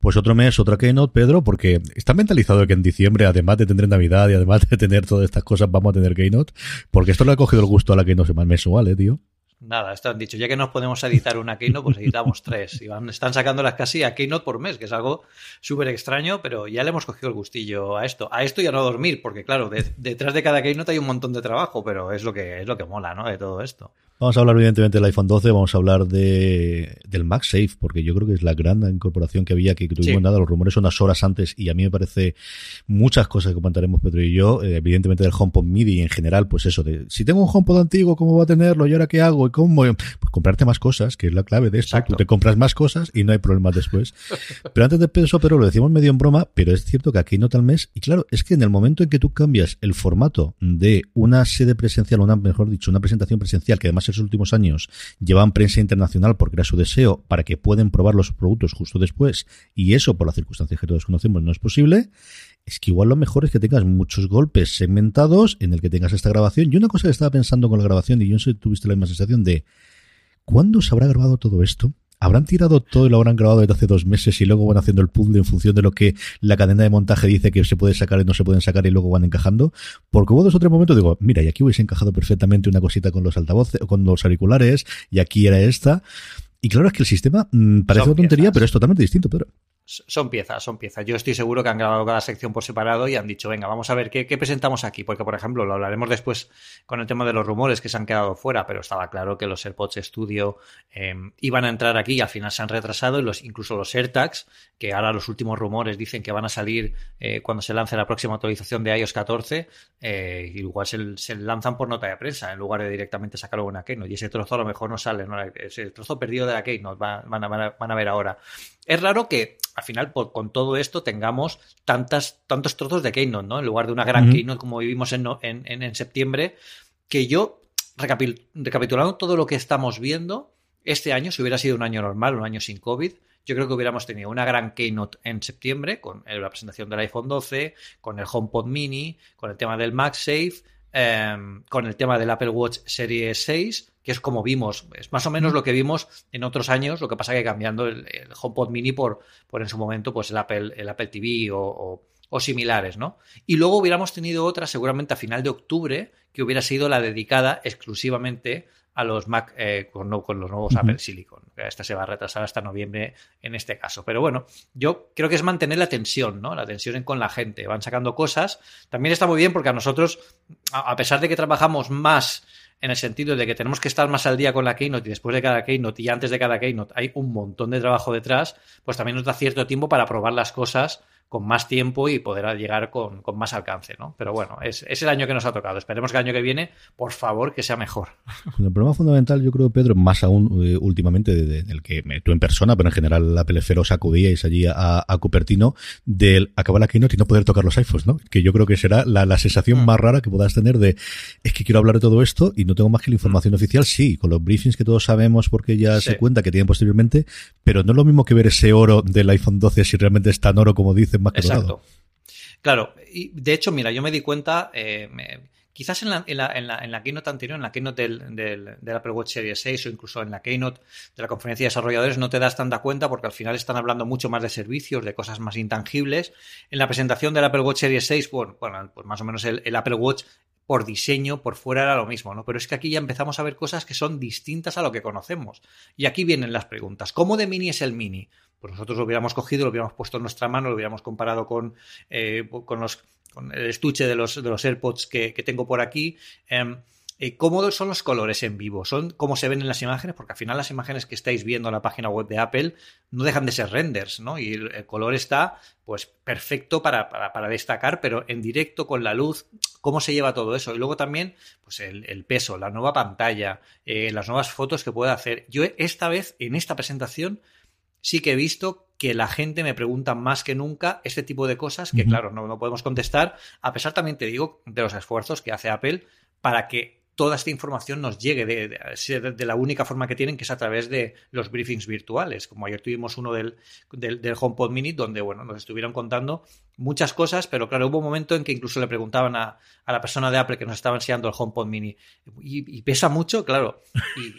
Pues otro mes, otra Keynote, Pedro, porque está mentalizado que en diciembre, además de tener Navidad y además de tener todas estas cosas, vamos a tener Keynote. Porque esto le ha cogido el gusto a la Keynote más mensual, ¿eh, tío? Nada, esto han dicho, ya que nos podemos editar una Keynote, pues editamos tres. Y van, están sacándolas casi a Keynote por mes, que es algo súper extraño, pero ya le hemos cogido el gustillo a esto. A esto y a no dormir, porque claro, detrás de cada Keynote hay un montón de trabajo, pero es lo que, es lo que mola, ¿no? De todo esto. Vamos a hablar evidentemente del iPhone 12, vamos a hablar de, del MagSafe, porque yo creo que es la gran incorporación que había, que tuvimos nada, los rumores son unas horas antes y a mí me parece muchas cosas que comentaremos Pedro y yo, eh, evidentemente del HomePod MIDI y en general, pues eso, de si tengo un HomePod antiguo, ¿cómo va a tenerlo? ¿Y ahora qué hago? ¿Y cómo? Pues comprarte más cosas, que es la clave de esto, tú te compras más cosas y no hay problemas después. pero antes de eso, pero lo decimos medio en broma, pero es cierto que aquí no tal mes, y claro, es que en el momento en que tú cambias el formato de una sede presencial, una, mejor dicho, una presentación presencial, que además en los últimos años llevan prensa internacional porque era su deseo para que puedan probar los productos justo después y eso por las circunstancias que todos conocemos no es posible, es que igual lo mejor es que tengas muchos golpes segmentados en el que tengas esta grabación. Y una cosa que estaba pensando con la grabación, y yo no sé si tuviste la misma sensación de ¿cuándo se habrá grabado todo esto? ¿Habrán tirado todo y lo habrán grabado desde hace dos meses y luego van haciendo el puzzle en función de lo que la cadena de montaje dice que se puede sacar y no se pueden sacar y luego van encajando? Porque hubo dos o tres momentos digo, mira, y aquí hubiese encajado perfectamente una cosita con los altavoces, con los auriculares, y aquí era esta. Y claro, es que el sistema mm, parece una tontería, pero es totalmente distinto, pero son piezas, son piezas. Yo estoy seguro que han grabado cada sección por separado y han dicho, venga, vamos a ver qué, presentamos aquí. Porque, por ejemplo, lo hablaremos después con el tema de los rumores que se han quedado fuera, pero estaba claro que los AirPods Studio em, iban a entrar aquí y al final se han retrasado. Y los, incluso los AirTags, que ahora los últimos rumores dicen que van a salir eh, cuando se lance la próxima actualización de iOS 14, eh, igual se, lanzan por nota de prensa en lugar de directamente sacarlo una Keynote. Y ese trozo a lo mejor no sale, ¿no? ese trozo perdido de la Keynote van, van a ver ahora. Es raro que al final con todo esto tengamos tantas, tantos trozos de Keynote, ¿no? En lugar de una gran Keynote como vivimos en, en, septiembre, que yo, recapitulando todo lo que estamos viendo, este año, si hubiera sido un año normal, un año sin COVID, yo creo que hubiéramos tenido una gran keynote en septiembre con la presentación del iPhone 12, con el HomePod Mini, con el tema del MagSafe, em, con el tema del Apple Watch Series 6 que es como vimos, es más o menos lo que vimos en otros años, lo que pasa que cambiando el, HomePod Mini por, por en su momento pues el Apple, el Apple TV o, similares, ¿no? Y luego hubiéramos tenido otra seguramente a final de octubre que hubiera sido la dedicada exclusivamente a los Mac eh, con, los nuevos Apple Silicon. Esta se va a retrasar hasta noviembre en este caso. Pero bueno, yo creo que es mantener la tensión, ¿no? La tensión con la gente. Van sacando cosas. También está muy bien porque a nosotros, a pesar de que trabajamos más en el sentido de que tenemos que estar más al día con la Keynote y después de cada Keynote y antes de cada Keynote hay un montón de trabajo detrás, pues también nos da cierto tiempo para probar las cosas con más tiempo y poder llegar con, más alcance, ¿no? Pero bueno, es, el año que nos ha tocado. Esperemos que el año que viene, por favor, que sea mejor. El problema fundamental, yo creo, Pedro, más aún eh, últimamente, del que tú en persona, pero en general la Pelefero os acudíais allí a, Cupertino, del acabar la keynote y no poder tocar los iPhones, ¿no? Que yo creo que será la, sensación mm. más rara que puedas tener de, es que quiero hablar de todo esto y no tengo más que la información oficial, sí, con los briefings que todos sabemos porque ya se cuenta que tienen posteriormente, pero no es lo mismo que ver ese oro del iPhone 12 si realmente es tan oro como Exacto. Claro, y de hecho, mira, yo me di cuenta, eh, quizás en, la, en la keynote anterior, en la keynote del, del, Apple Watch Series 6 o incluso en la keynote de la conferencia de desarrolladores, no te das tanta cuenta porque al final están hablando mucho más de servicios, de cosas más intangibles. En la presentación del Apple Watch Series 6, bueno, bueno pues más o menos el, Apple Watch por diseño, por fuera era lo mismo, ¿no? Pero es que aquí ya empezamos a ver cosas que son distintas a lo que conocemos. Y aquí vienen las preguntas. ¿Cómo de mini es el mini? Pues nosotros lo hubiéramos cogido, lo hubiéramos puesto en nuestra mano, lo hubiéramos comparado con, eh, con, los, con el estuche de los, de los AirPods que, tengo por aquí. Em, eh, cómo son los colores en vivo, son cómo se ven en las imágenes, porque al final las imágenes que estáis viendo en la página web de Apple no dejan de ser renders, ¿no? Y el, color está, pues, perfecto para, para, destacar, pero en directo con la luz, cómo se lleva todo eso. Y luego también, pues, el, peso, la nueva pantalla, eh, las nuevas fotos que puede hacer. Yo esta vez, en esta presentación, sí que he visto que la gente me pregunta más que nunca este tipo de cosas que, claro, no, no podemos contestar, a pesar también te digo de los esfuerzos que hace Apple para que toda esta información nos llegue de, la única forma que tienen, que es a través de los briefings virtuales. Como ayer tuvimos uno del, del, del HomePod Mini, donde bueno, nos estuvieron contando muchas cosas, pero claro, hubo un momento en que incluso le preguntaban a, la persona de Apple que nos estaba enseñando el HomePod Mini, ¿y, pesa mucho? Claro. Y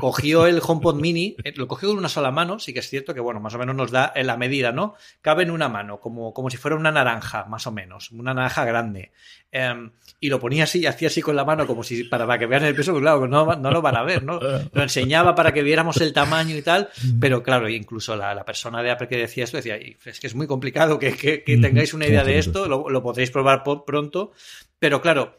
cogió el HomePod Mini, eh, lo cogió con una sola mano, sí que es cierto que, bueno, más o menos nos da en la medida, ¿no? Cabe en una mano, como, como si fuera una naranja, más o menos, una naranja grande. Em, y lo ponía así, hacía así con la mano, como si para, que vean el peso, claro, no, no lo van a ver, ¿no? Lo enseñaba para que viéramos el tamaño y tal, pero claro, incluso la, persona de Apple que decía esto decía, es que es muy complicado que, que, que tengáis una idea de esto, lo, podréis probar pronto, pero claro,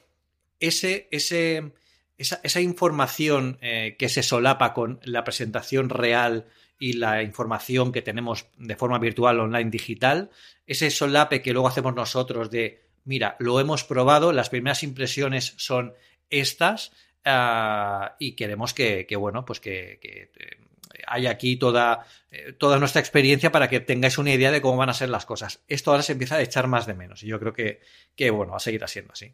ese, ese, esa, información eh, que se solapa con la presentación real y la información que tenemos de forma virtual, online, digital, ese solape que luego hacemos nosotros de, mira, lo hemos probado, las primeras impresiones son estas ah, y queremos que, bueno, pues que, que eh, aquí toda, eh, toda nuestra experiencia para que tengáis una idea de cómo van a ser las cosas. Esto ahora se empieza a echar más de menos y yo creo que, que bueno, va a seguir siendo así.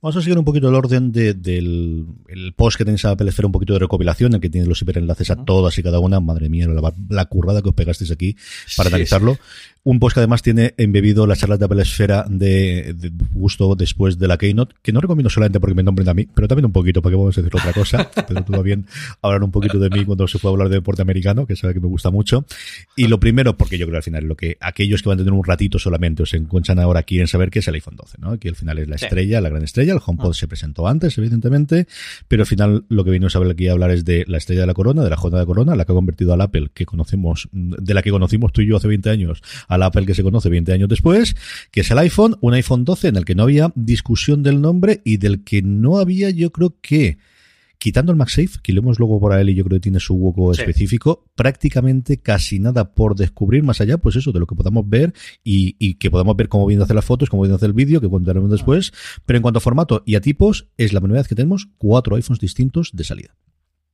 Vamos a seguir un poquito el orden del post que tenéis a Apple un poquito de recopilación, en que tiene los hiperenlaces a todas y cada una. Madre mía, la, currada que os pegasteis aquí para analizarlo. Un post que además tiene embebido las charlas de Apple Esfera de, gusto después de la Keynote, que no recomiendo solamente porque me nombren a mí, pero también un poquito, para que vamos a decir otra cosa. pero todo bien hablar un poquito de mí cuando se puede hablar de deporte americano, que sabe que me gusta mucho. Y lo primero, porque yo creo al final lo que aquellos que van a tener un ratito solamente o se encuentran ahora quieren saber que es el iPhone 12, ¿no? Que al final es la estrella, la gran estrella el HomePod ah. se presentó antes, evidentemente, pero al final lo que vino a saber aquí a hablar es de la estrella de la corona, de la J de la corona, la que ha convertido al Apple que conocemos, de la que conocimos tú y yo hace 20 años, al Apple que se conoce 20 años después, que es el iPhone, un iPhone 12 en el que no había discusión del nombre y del que no había, yo creo que Quitando el MagSafe, que lo hemos luego por él y yo creo que tiene su hueco específico, prácticamente casi nada por descubrir más allá, pues eso, de lo que podamos ver y, que podamos ver cómo vienen a hacer las fotos, cómo vienen a hacer el vídeo, que contaremos después. Pero en cuanto a formato y a tipos, es la primera vez que tenemos cuatro iPhones distintos de salida.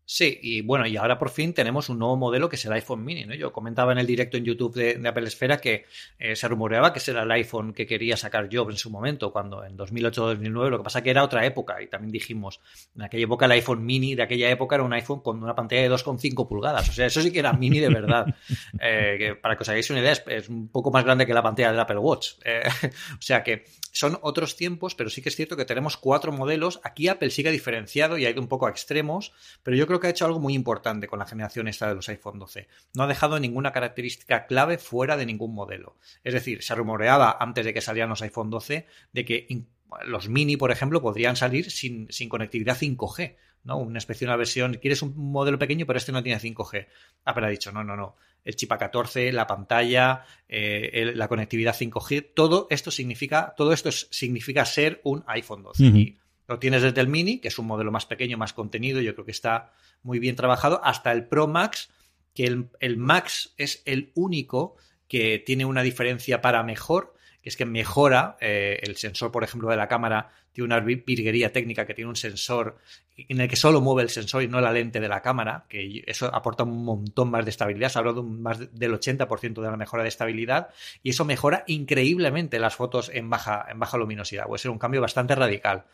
Sí, y bueno, y ahora por fin tenemos un nuevo modelo que es el iPhone mini, ¿no? Yo comentaba en el directo en YouTube de, Apple Esfera que eh, se rumoreaba que será el iPhone que quería sacar Jobs en su momento, cuando en 2008-2009, lo que pasa que era otra época, y también dijimos, en aquella época el iPhone mini de aquella época era un iPhone con una pantalla de 2,5 pulgadas, o sea, eso sí que era mini de verdad. Eh, que para que os hagáis una idea, es, un poco más grande que la pantalla del Apple Watch. Eh, o sea que son otros tiempos, pero sí que es cierto que tenemos cuatro modelos. Aquí Apple sigue diferenciado y ha ido un poco a extremos, pero yo creo que ha hecho algo muy importante con la generación esta de los iPhone 12. No ha dejado ninguna característica clave fuera de ningún modelo. Es decir, se rumoreaba antes de que salieran los iPhone 12 de que los mini, por ejemplo, podrían salir sin, sin conectividad 5G. ¿no? Una especie de una versión, quieres un modelo pequeño, pero este no tiene 5G. Apple ha dicho, no, no, no el chip A14, la pantalla, eh, la conectividad 5G, todo esto significa, todo esto significa ser un iPhone 12. Y lo tienes desde el mini, que es un modelo más pequeño, más contenido, yo creo que está muy bien trabajado, hasta el Pro Max, que el, el Max es el único que tiene una diferencia para mejor, que es que mejora eh, el sensor, por ejemplo, de la cámara, tiene una virguería técnica que tiene un sensor en el que solo mueve el sensor y no la lente de la cámara, que eso aporta un montón más de estabilidad, se habla de más del 80% de la mejora de estabilidad, y eso mejora increíblemente las fotos en baja, en baja luminosidad, puede ser un cambio bastante radical.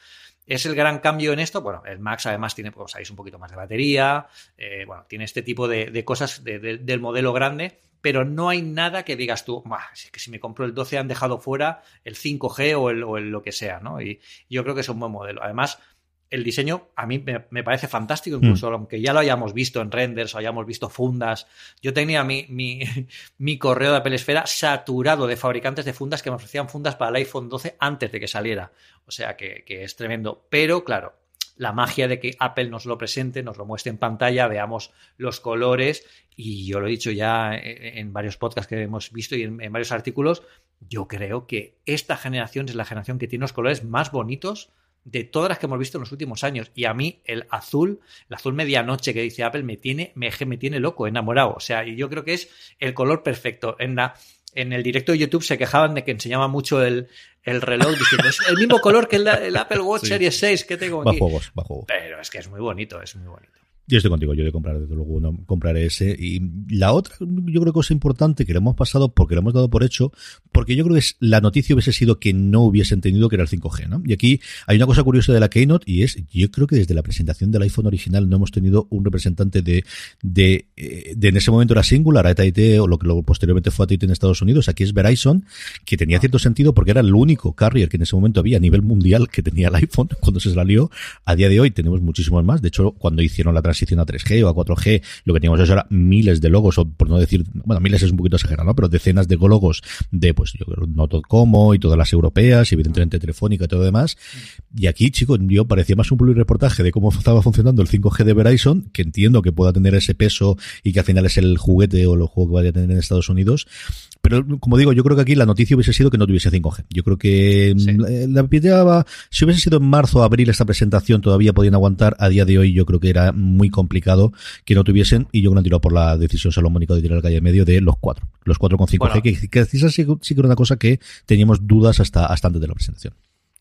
¿Es el gran cambio en esto? Bueno, el Max además tiene, pues, un poquito más de batería, eh, bueno, tiene este tipo de, cosas del modelo grande, pero no hay nada que digas tú, es que si me compro el 12 han dejado fuera el 5G o, el, lo que sea, ¿no? Y yo creo que es un buen modelo. Además, el diseño a mí me, parece fantástico, incluso mm. aunque ya lo hayamos visto en renders o hayamos visto fundas. Yo tenía mi, mi, correo de Apple Esfera saturado de fabricantes de fundas que me ofrecían fundas para el iPhone 12 antes de que saliera. O sea que, que es tremendo. Pero claro, la magia de que Apple nos lo presente, nos lo muestre en pantalla, veamos los colores. Y yo lo he dicho ya en varios podcasts que hemos visto y en, en varios artículos. Yo creo que esta generación es la generación que tiene los colores más bonitos de todas las que hemos visto en los últimos años. Y a mí el azul, el azul medianoche que dice Apple, me tiene, me, me tiene loco, enamorado. O sea, y yo creo que es el color perfecto. En la, en el directo de YouTube se quejaban de que enseñaba mucho el, el reloj diciendo es el mismo color que el, Apple Watch Series 6 que tengo aquí. juegos, va juegos. Pero es que es muy bonito, es muy bonito. Yo estoy contigo, yo de comprar, desde luego, no compraré ese. Y la otra, yo creo que es importante que lo hemos pasado porque lo hemos dado por hecho, porque yo creo que la noticia hubiese sido que no hubiese entendido que era el 5G, ¿no? Y aquí hay una cosa curiosa de la Keynote y es, yo creo que desde la presentación del iPhone original no hemos tenido un representante de, de, eh, de en ese momento era Singular, AT&T o lo que luego posteriormente fue AT&T en Estados Unidos. Aquí es Verizon, que tenía cierto sentido porque era el único carrier que en ese momento había a nivel mundial que tenía el iPhone cuando se salió. A día de hoy tenemos muchísimos más. De hecho, cuando hicieron la transición a 3G o a 4G, lo que teníamos es ahora miles de logos, o por no decir, bueno, miles es un poquito exagerado, ¿no? Pero decenas de logos de, pues, yo creo, Noto.como y todas las europeas, y evidentemente Telefónica y todo lo demás. Y aquí, chicos, yo parecía más un reportaje de cómo estaba funcionando el 5G de Verizon, que entiendo que pueda tener ese peso y que al final es el juguete o el juego que vaya a tener en Estados Unidos. Pero como digo, yo creo que aquí la noticia hubiese sido que no tuviese 5G. Yo creo que mm, la la si hubiese sido en marzo o abril esta presentación todavía podían aguantar. A día de hoy yo creo que era muy complicado que no tuviesen y yo creo que han tirado por la decisión salomónica de tirar el calle medio de los cuatro. Los cuatro con 5G, que, que, sí, sí que era una cosa que teníamos dudas hasta, hasta antes de la presentación.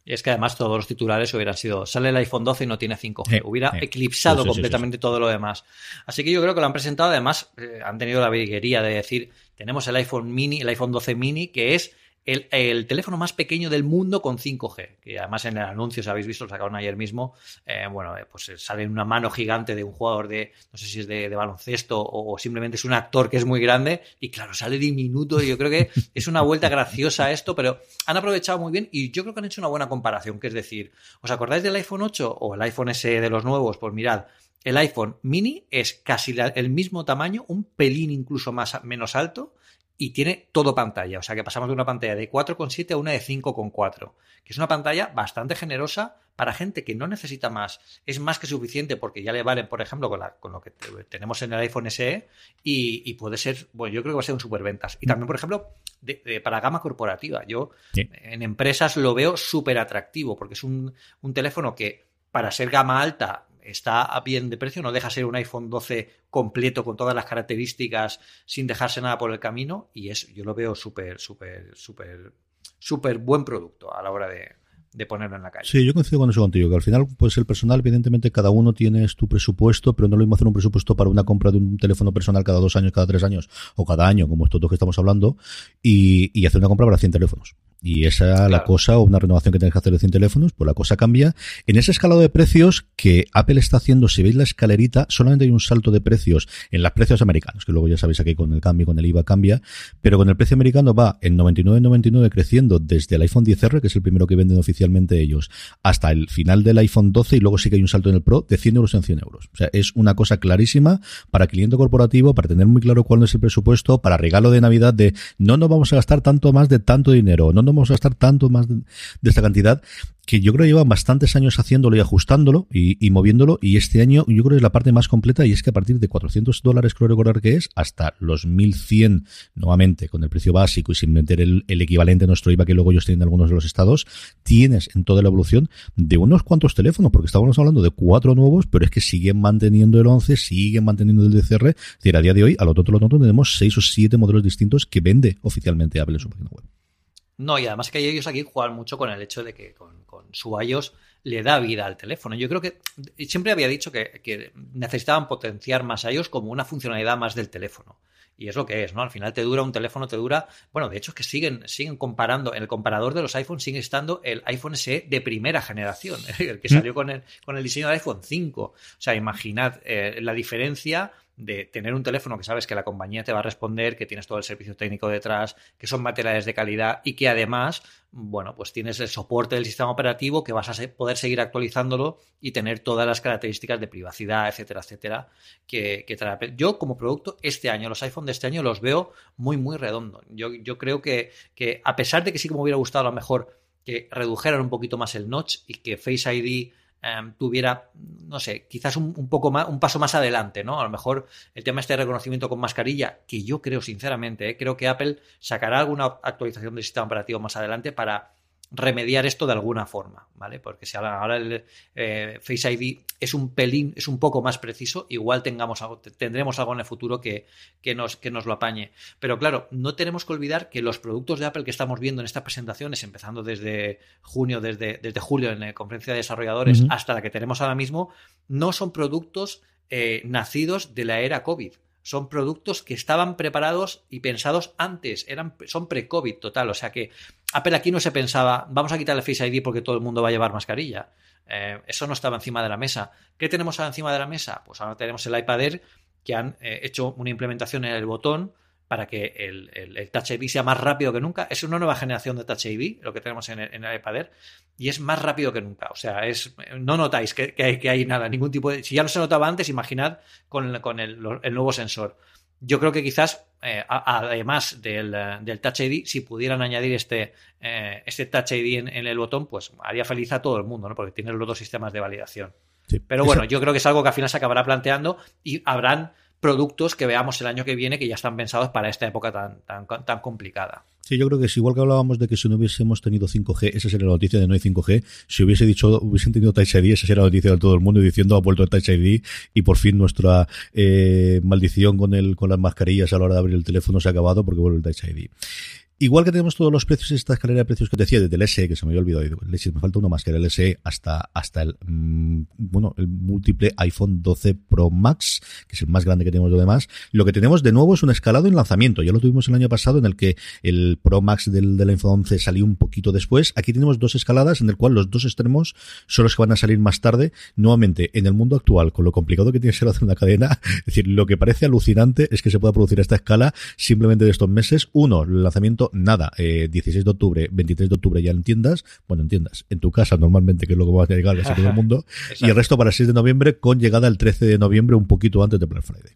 Y es que además todos los titulares hubieran sido, sale el iPhone 12 y no tiene 5G. Hubiera eclipsado completamente todo lo demás. Así que yo creo que lo han presentado. Además, eh, han tenido la virguería de decir, tenemos el iPhone mini, el iPhone 12 mini, que es el, teléfono más pequeño del mundo con 5G, que además en el anuncio, si habéis visto, lo sacaron ayer mismo, eh, bueno, eh, pues sale una mano gigante de un jugador de, no sé si es de, baloncesto o, simplemente es un actor que es muy grande y claro, sale diminuto y yo creo que es una vuelta graciosa esto, pero han aprovechado muy bien y yo creo que han hecho una buena comparación, que es decir, ¿os acordáis del iPhone 8 o el iPhone S de los nuevos? Pues mirad, el iPhone mini es casi el mismo tamaño, un pelín incluso más menos alto, y tiene todo pantalla. O sea que pasamos de una pantalla de 4,7 a una de 5,4, que es una pantalla bastante generosa para gente que no necesita más. Es más que suficiente porque ya le valen, por ejemplo, con, la, con lo que tenemos en el iPhone SE y, puede ser, bueno, yo creo que va a ser un superventas. Y también, por ejemplo, de, para gama corporativa. Yo en empresas lo veo súper atractivo porque es un, un teléfono que para ser gama alta está a bien de precio, no deja ser un iPhone 12 completo con todas las características sin dejarse nada por el camino y es, yo lo veo súper, súper, súper, súper buen producto a la hora de, ponerlo en la calle. Sí, yo coincido con eso contigo, que al final, pues el personal, evidentemente, cada uno tiene tu presupuesto, pero no lo mismo hacer un presupuesto para una compra de un teléfono personal cada dos años, cada tres años, o cada año, como estos dos que estamos hablando, y, y hacer una compra para 100 teléfonos. Y esa la cosa, o una renovación que tienes que hacer de 100 teléfonos, pues la cosa cambia. En ese escalado de precios que Apple está haciendo, si veis la escalerita, solamente hay un salto de precios en los precios americanos, que luego ya sabéis aquí con el cambio, con el IVA cambia, pero con el precio americano va en 99.99 creciendo desde el iPhone 10R, que es el primero que venden oficialmente ellos, hasta el final del iPhone 12 y luego sí que hay un salto en el Pro de 100 euros en 100 euros. O sea, es una cosa clarísima para cliente corporativo, para tener muy claro cuál es el presupuesto, para regalo de Navidad de no nos vamos a gastar tanto más de tanto dinero, no vamos a gastar tanto más de, esta cantidad que yo creo que llevan bastantes años haciéndolo y ajustándolo y, moviéndolo y este año yo creo que es la parte más completa y es que a partir de 400 dólares creo recordar que es hasta los 1100 nuevamente con el precio básico y sin meter el, equivalente a nuestro IVA que luego ellos tienen en algunos de los estados tienes en toda la evolución de unos cuantos teléfonos porque estábamos hablando de cuatro nuevos pero es que siguen manteniendo el 11 siguen manteniendo el DCR es decir a día de hoy a lo tonto lo tonto tenemos seis o siete modelos distintos que vende oficialmente Apple en su página web no, y además que ellos aquí juegan mucho con el hecho de que con, su iOS le da vida al teléfono. Yo creo que siempre había dicho que, necesitaban potenciar más iOS como una funcionalidad más del teléfono. Y es lo que es, ¿no? Al final te dura un teléfono, te dura. Bueno, de hecho es que siguen, siguen comparando. En el comparador de los iPhones sigue estando el iPhone SE de primera generación, el que mm. salió con el, con el diseño del iPhone 5. O sea, imaginad eh, la diferencia de tener un teléfono que sabes que la compañía te va a responder, que tienes todo el servicio técnico detrás, que son materiales de calidad y que además, bueno, pues tienes el soporte del sistema operativo que vas a poder seguir actualizándolo y tener todas las características de privacidad, etcétera, etcétera, que, trae. Yo como producto este año, los iPhone de este año los veo muy, muy redondos. Yo, yo creo que, que a pesar de que sí que me hubiera gustado a lo mejor que redujeran un poquito más el notch y que Face ID Em, tuviera, no sé, quizás un, poco más, un paso más adelante, ¿no? A lo mejor el tema este de reconocimiento con mascarilla, que yo creo sinceramente, ¿eh? creo que Apple sacará alguna actualización del sistema operativo más adelante para remediar esto de alguna forma, ¿vale? Porque si ahora el eh, Face ID es un pelín, es un poco más preciso, igual tengamos algo, tendremos algo en el futuro que, que, nos, que nos lo apañe. Pero claro, no tenemos que olvidar que los productos de Apple que estamos viendo en estas presentaciones, empezando desde junio, desde, desde julio en la conferencia de desarrolladores hasta la que tenemos ahora mismo, no son productos eh, nacidos de la era COVID son productos que estaban preparados y pensados antes, eran, son pre-COVID total, o sea que Apple aquí no se pensaba, vamos a quitar el Face ID porque todo el mundo va a llevar mascarilla. Eh, eso no estaba encima de la mesa. ¿Qué tenemos ahora encima de la mesa? Pues ahora tenemos el iPad Air que han eh, hecho una implementación en el botón para que el, Touch ID sea más rápido que nunca. Es una nueva generación de Touch ID, lo que tenemos en el, iPad Air, y es más rápido que nunca. O sea, es no notáis que, hay, nada, ningún tipo de... Si ya no se notaba antes, imaginad con, el, nuevo sensor. Yo creo que quizás, eh, además del, Touch ID, si pudieran añadir este, eh, este Touch ID en, el botón, pues haría feliz a todo el mundo, ¿no? porque tiene los dos sistemas de validación. Pero bueno, yo creo que es algo que al final se acabará planteando y habrán productos que veamos el año que viene que ya están pensados para esta época tan, tan, tan complicada. Sí, yo creo que es igual que hablábamos de que si no hubiésemos tenido 5G, esa sería la noticia de no hay 5G. Si hubiese dicho, hubiesen tenido Touch ID, esa sería la noticia de todo el mundo diciendo ha vuelto el Touch ID y por fin nuestra eh, maldición con el con las mascarillas a la hora de abrir el teléfono se ha acabado porque vuelve el Touch ID. Igual que tenemos todos los precios, esta escalera de precios que te decía, desde el SE, que se me había olvidado, me falta uno más, que era el SE, hasta, hasta el, mm, bueno, el múltiple iPhone 12 Pro Max, que es el más grande que tenemos lo demás. Lo que tenemos de nuevo es un escalado en lanzamiento. Ya lo tuvimos el año pasado, en el que el Pro Max del, del iPhone 11 salió un poquito después. Aquí tenemos dos escaladas, en el cual los dos extremos son los que van a salir más tarde. Nuevamente, en el mundo actual, con lo complicado que tiene que ser hacer una cadena, es decir, lo que parece alucinante es que se pueda producir esta escala simplemente de estos meses. Uno, el lanzamiento nada, 16 eh, de octubre, 23 de octubre ya en tiendas, bueno, en tiendas, en tu casa normalmente, que es lo que va a llegar a todo el mundo, y el resto para el 6 de noviembre con llegada el 13 de noviembre, un poquito antes de Black Friday.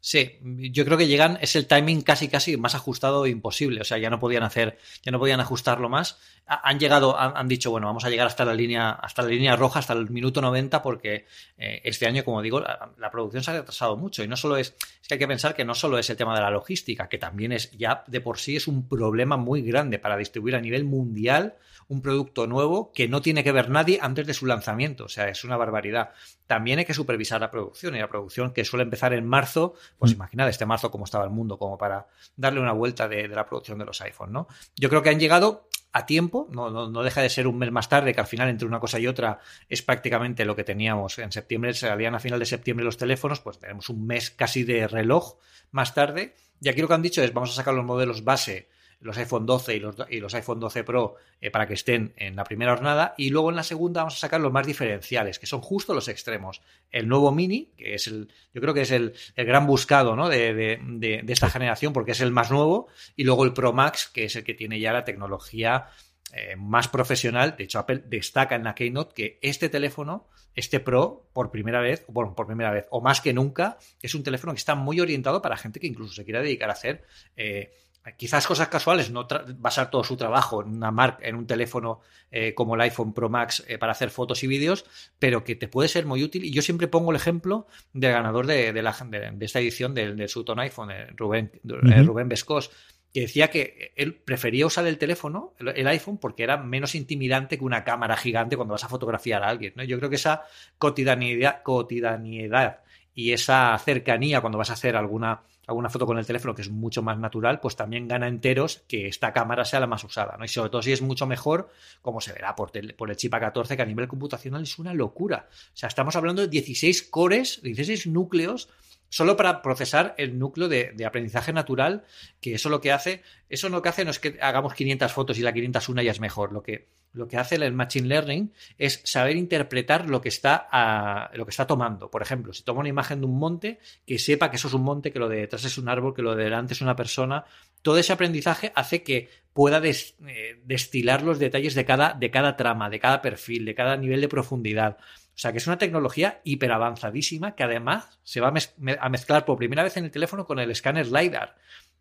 Sí, yo creo que llegan, es el timing casi casi más ajustado imposible. O sea, ya no podían hacer, ya no podían ajustarlo más. Han llegado, han, dicho, bueno, vamos a llegar hasta la línea, hasta la línea roja, hasta el minuto 90, porque eh, este año, como digo, la, producción se ha retrasado mucho. Y no solo es, es que hay que pensar que no solo es el tema de la logística, que también es, ya de por sí es un problema muy grande para distribuir a nivel mundial un producto nuevo que no tiene que ver nadie antes de su lanzamiento. O sea, es una barbaridad. También hay que supervisar la producción y la producción que suele empezar en marzo, pues mm. imaginad este marzo cómo estaba el mundo, como para darle una vuelta de, la producción de los iPhones, ¿no? Yo creo que han llegado a tiempo, no, no, deja de ser un mes más tarde, que al final entre una cosa y otra es prácticamente lo que teníamos en septiembre, salían a final de septiembre los teléfonos, pues tenemos un mes casi de reloj más tarde. Y aquí lo que han dicho es, vamos a sacar los modelos base los iPhone 12 y los, y los iPhone 12 Pro eh, para que estén en la primera jornada y luego en la segunda vamos a sacar los más diferenciales, que son justo los extremos. El nuevo Mini, que es el, yo creo que es el, gran buscado ¿no? de, de, esta generación porque es el más nuevo, y luego el Pro Max, que es el que tiene ya la tecnología eh, más profesional. De hecho, Apple destaca en la Keynote que este teléfono, este Pro, por primera vez, bueno, por primera vez, o más que nunca, es un teléfono que está muy orientado para gente que incluso se quiera dedicar a hacer eh, quizás cosas casuales, no basar todo su trabajo en una marca, en un teléfono eh, como el iPhone Pro Max eh, para hacer fotos y vídeos, pero que te puede ser muy útil. Y yo siempre pongo el ejemplo del ganador de, de, la, de, esta edición del, del Sutton iPhone, eh, Rubén, Rubén Vescos, que decía que él prefería usar el teléfono, el, iPhone, porque era menos intimidante que una cámara gigante cuando vas a fotografiar a alguien. ¿no? Yo creo que esa cotidianidad, cotidianidad y esa cercanía cuando vas a hacer alguna alguna foto con el teléfono que es mucho más natural, pues también gana enteros que esta cámara sea la más usada, ¿no? Y sobre todo si es mucho mejor, como se verá por, por el chip A14, que a nivel computacional es una locura. O sea, estamos hablando de 16 cores, 16 núcleos solo para procesar el núcleo de, aprendizaje natural, que eso lo que hace, eso lo que hace no es que hagamos 500 fotos y la 501 ya es mejor, lo que, lo que hace el Machine Learning es saber interpretar lo que, está lo que está tomando. Por ejemplo, si toma una imagen de un monte, que sepa que eso es un monte, que lo de detrás es un árbol, que lo de delante es una persona. Todo ese aprendizaje hace que pueda eh, destilar los detalles de cada, de cada trama, de cada perfil, de cada nivel de profundidad. O sea que es una tecnología hiper avanzadísima que además se va a, mezclar por primera vez en el teléfono con el escáner LiDAR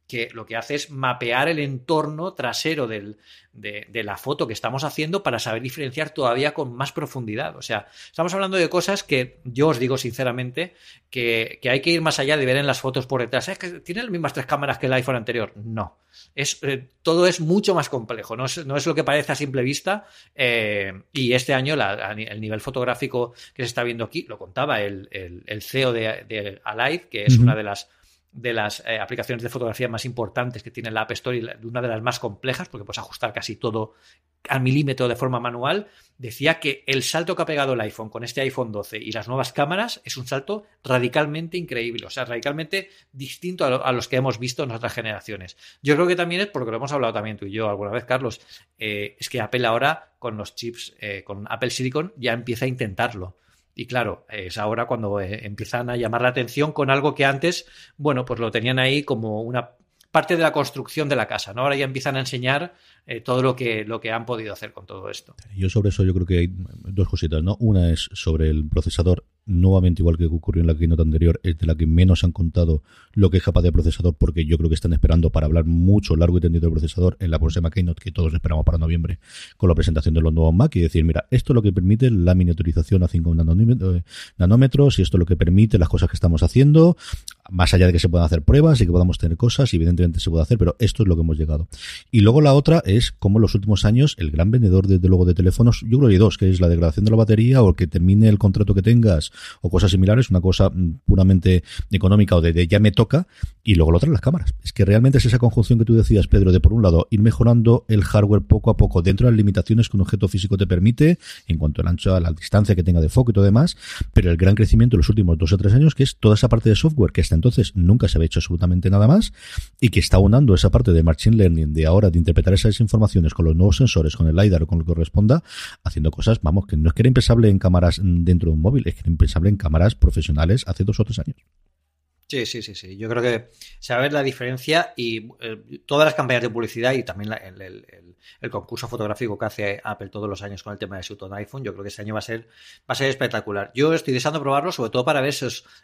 que lo que hace es mapear el entorno trasero de, la foto que estamos haciendo para saber diferenciar todavía con más profundidad. O sea, estamos hablando de cosas que yo os digo sinceramente que, hay que ir más allá de ver en las fotos por detrás. ¿Es que tiene las mismas tres cámaras que el iPhone anterior? No. Es, eh, todo es mucho más complejo, no es, lo que parece a simple vista. Eh, y este año el nivel fotográfico que se está viendo aquí, lo contaba el, CEO de, Alive, que es una de las de las eh, aplicaciones de fotografía más importantes que tiene la App Store y una de las más complejas, porque puedes ajustar casi todo al milímetro de forma manual, decía que el salto que ha pegado el iPhone con este iPhone 12 y las nuevas cámaras es un salto radicalmente increíble, o sea, radicalmente distinto a, los que hemos visto en otras generaciones. Yo creo que también es porque lo hemos hablado también tú y yo alguna vez, Carlos, eh, es que Apple ahora con los chips, eh, con Apple Silicon, ya empieza a intentarlo. Y claro, es ahora cuando eh, empiezan a llamar la atención con algo que antes, bueno, pues lo tenían ahí como una parte de la construcción de la casa, ¿no? Ahora ya empiezan a enseñar eh, todo lo que, lo que han podido hacer con todo esto. Yo sobre eso yo creo que hay dos cositas, ¿no? Una es sobre el procesador nuevamente igual que ocurrió en la keynote anterior, es de la que menos han contado lo que es capaz de procesador, porque yo creo que están esperando para hablar mucho largo y tendido del procesador en la próxima keynote que todos esperamos para noviembre con la presentación de los nuevos Mac y decir, mira, esto es lo que permite la miniaturización a 5 nanómetros y esto es lo que permite las cosas que estamos haciendo, más allá de que se puedan hacer pruebas y que podamos tener cosas, evidentemente se puede hacer, pero esto es lo que hemos llegado. Y luego la otra es como los últimos años el gran vendedor desde luego de teléfonos, yo creo que hay dos, que es la degradación de la batería o que termine el contrato que tengas o cosas similares, una cosa mm, puramente económica o de, ya me toca, y luego lo otro, las cámaras. Es que realmente es esa conjunción que tú decías, Pedro, de por un lado ir mejorando el hardware poco a poco dentro de las limitaciones que un objeto físico te permite, en cuanto al ancho, a la distancia que tenga de foco y todo demás, pero el gran crecimiento en los últimos dos o tres años, que es toda esa parte de software que entonces nunca se había hecho absolutamente nada más, y que está unando esa parte de Machine Learning de ahora de interpretar esas informaciones con los nuevos sensores, con el LiDAR o con lo que corresponda, haciendo cosas, vamos, que no es que era impensable en cámaras dentro de un móvil, es que era impensable en cámaras profesionales hace dos o tres años. Sí, sí, sí, sí. Yo creo que se va a ver la diferencia y eh, todas las campañas de publicidad y también el, concurso fotográfico que hace Apple todos los años con el tema de su iPhone, yo creo que este año va a ser, va a ser espectacular. Yo estoy deseando probarlo, sobre todo para ver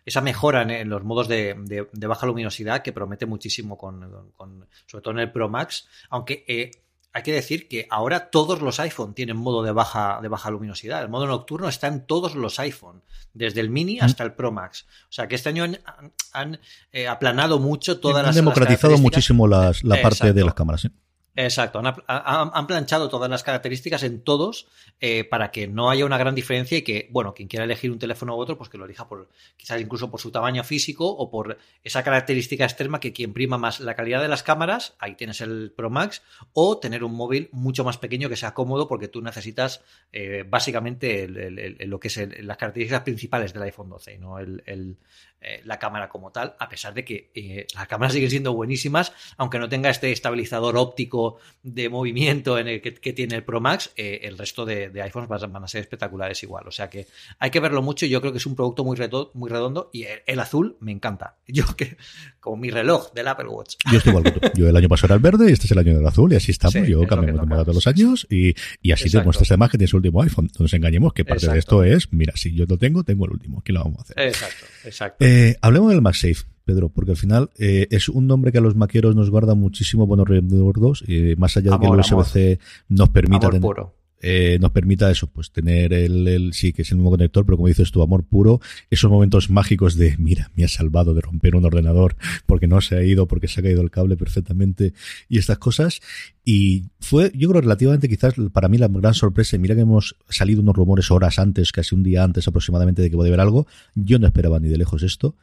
esa mejora en, los modos de, baja luminosidad que promete muchísimo con, sobre todo en el Pro Max, aunque eh, hay que decir que ahora todos los iPhone tienen modo de baja, de baja luminosidad. El modo nocturno está en todos los iPhone, desde el mini hasta el Pro Max. O sea que este año han, eh, aplanado mucho todas las. Han democratizado muchísimo la parte de las cámaras. Exacto, han, planchado todas las características en todos eh, para que no haya una gran diferencia y que, bueno, quien quiera elegir un teléfono u otro, pues que lo elija por quizás incluso por su tamaño físico o por esa característica extrema que quien prima más la calidad de las cámaras, ahí tienes el Pro Max, o tener un móvil mucho más pequeño que sea cómodo porque tú necesitas eh, básicamente lo que es las características principales del iPhone 12, ¿no? el, eh, la cámara como tal, a pesar de que eh, las cámaras siguen siendo buenísimas, aunque no tenga este estabilizador óptico de movimiento en el que, tiene el Pro Max, eh, el resto de, iPhones van, a ser espectaculares igual. O sea que hay que verlo mucho. Yo creo que es un producto muy, redondo, muy redondo y el, azul me encanta. Yo que, como mi reloj del Apple Watch. Yo estoy igual que tú. Yo el año pasado era el verde y este es el año del azul y así estamos. Yo cambio de moda todos los años y, así te muestras además que tienes el último iPhone. No nos engañemos que parte de esto es, mira, si yo lo tengo, tengo el último. ¿Qué lo vamos a hacer? Exacto, exacto. Eh, hablemos del MagSafe. Pedro, porque al final eh, es un nombre que a los maqueros nos guarda muchísimo buenos recuerdos, eh, más allá de que el USB-C nos permita tener, eh, nos permita eso, pues tener el, el, sí, que es el mismo conector, pero como dices tu amor puro, esos momentos mágicos de, mira, me ha salvado de romper un ordenador porque no se ha ido, porque se ha caído el cable perfectamente y estas cosas. Y fue, yo creo, relativamente quizás para mí la gran sorpresa, mira que hemos salido unos rumores horas antes, casi un día antes aproximadamente de que puede haber algo, yo no esperaba ni de lejos esto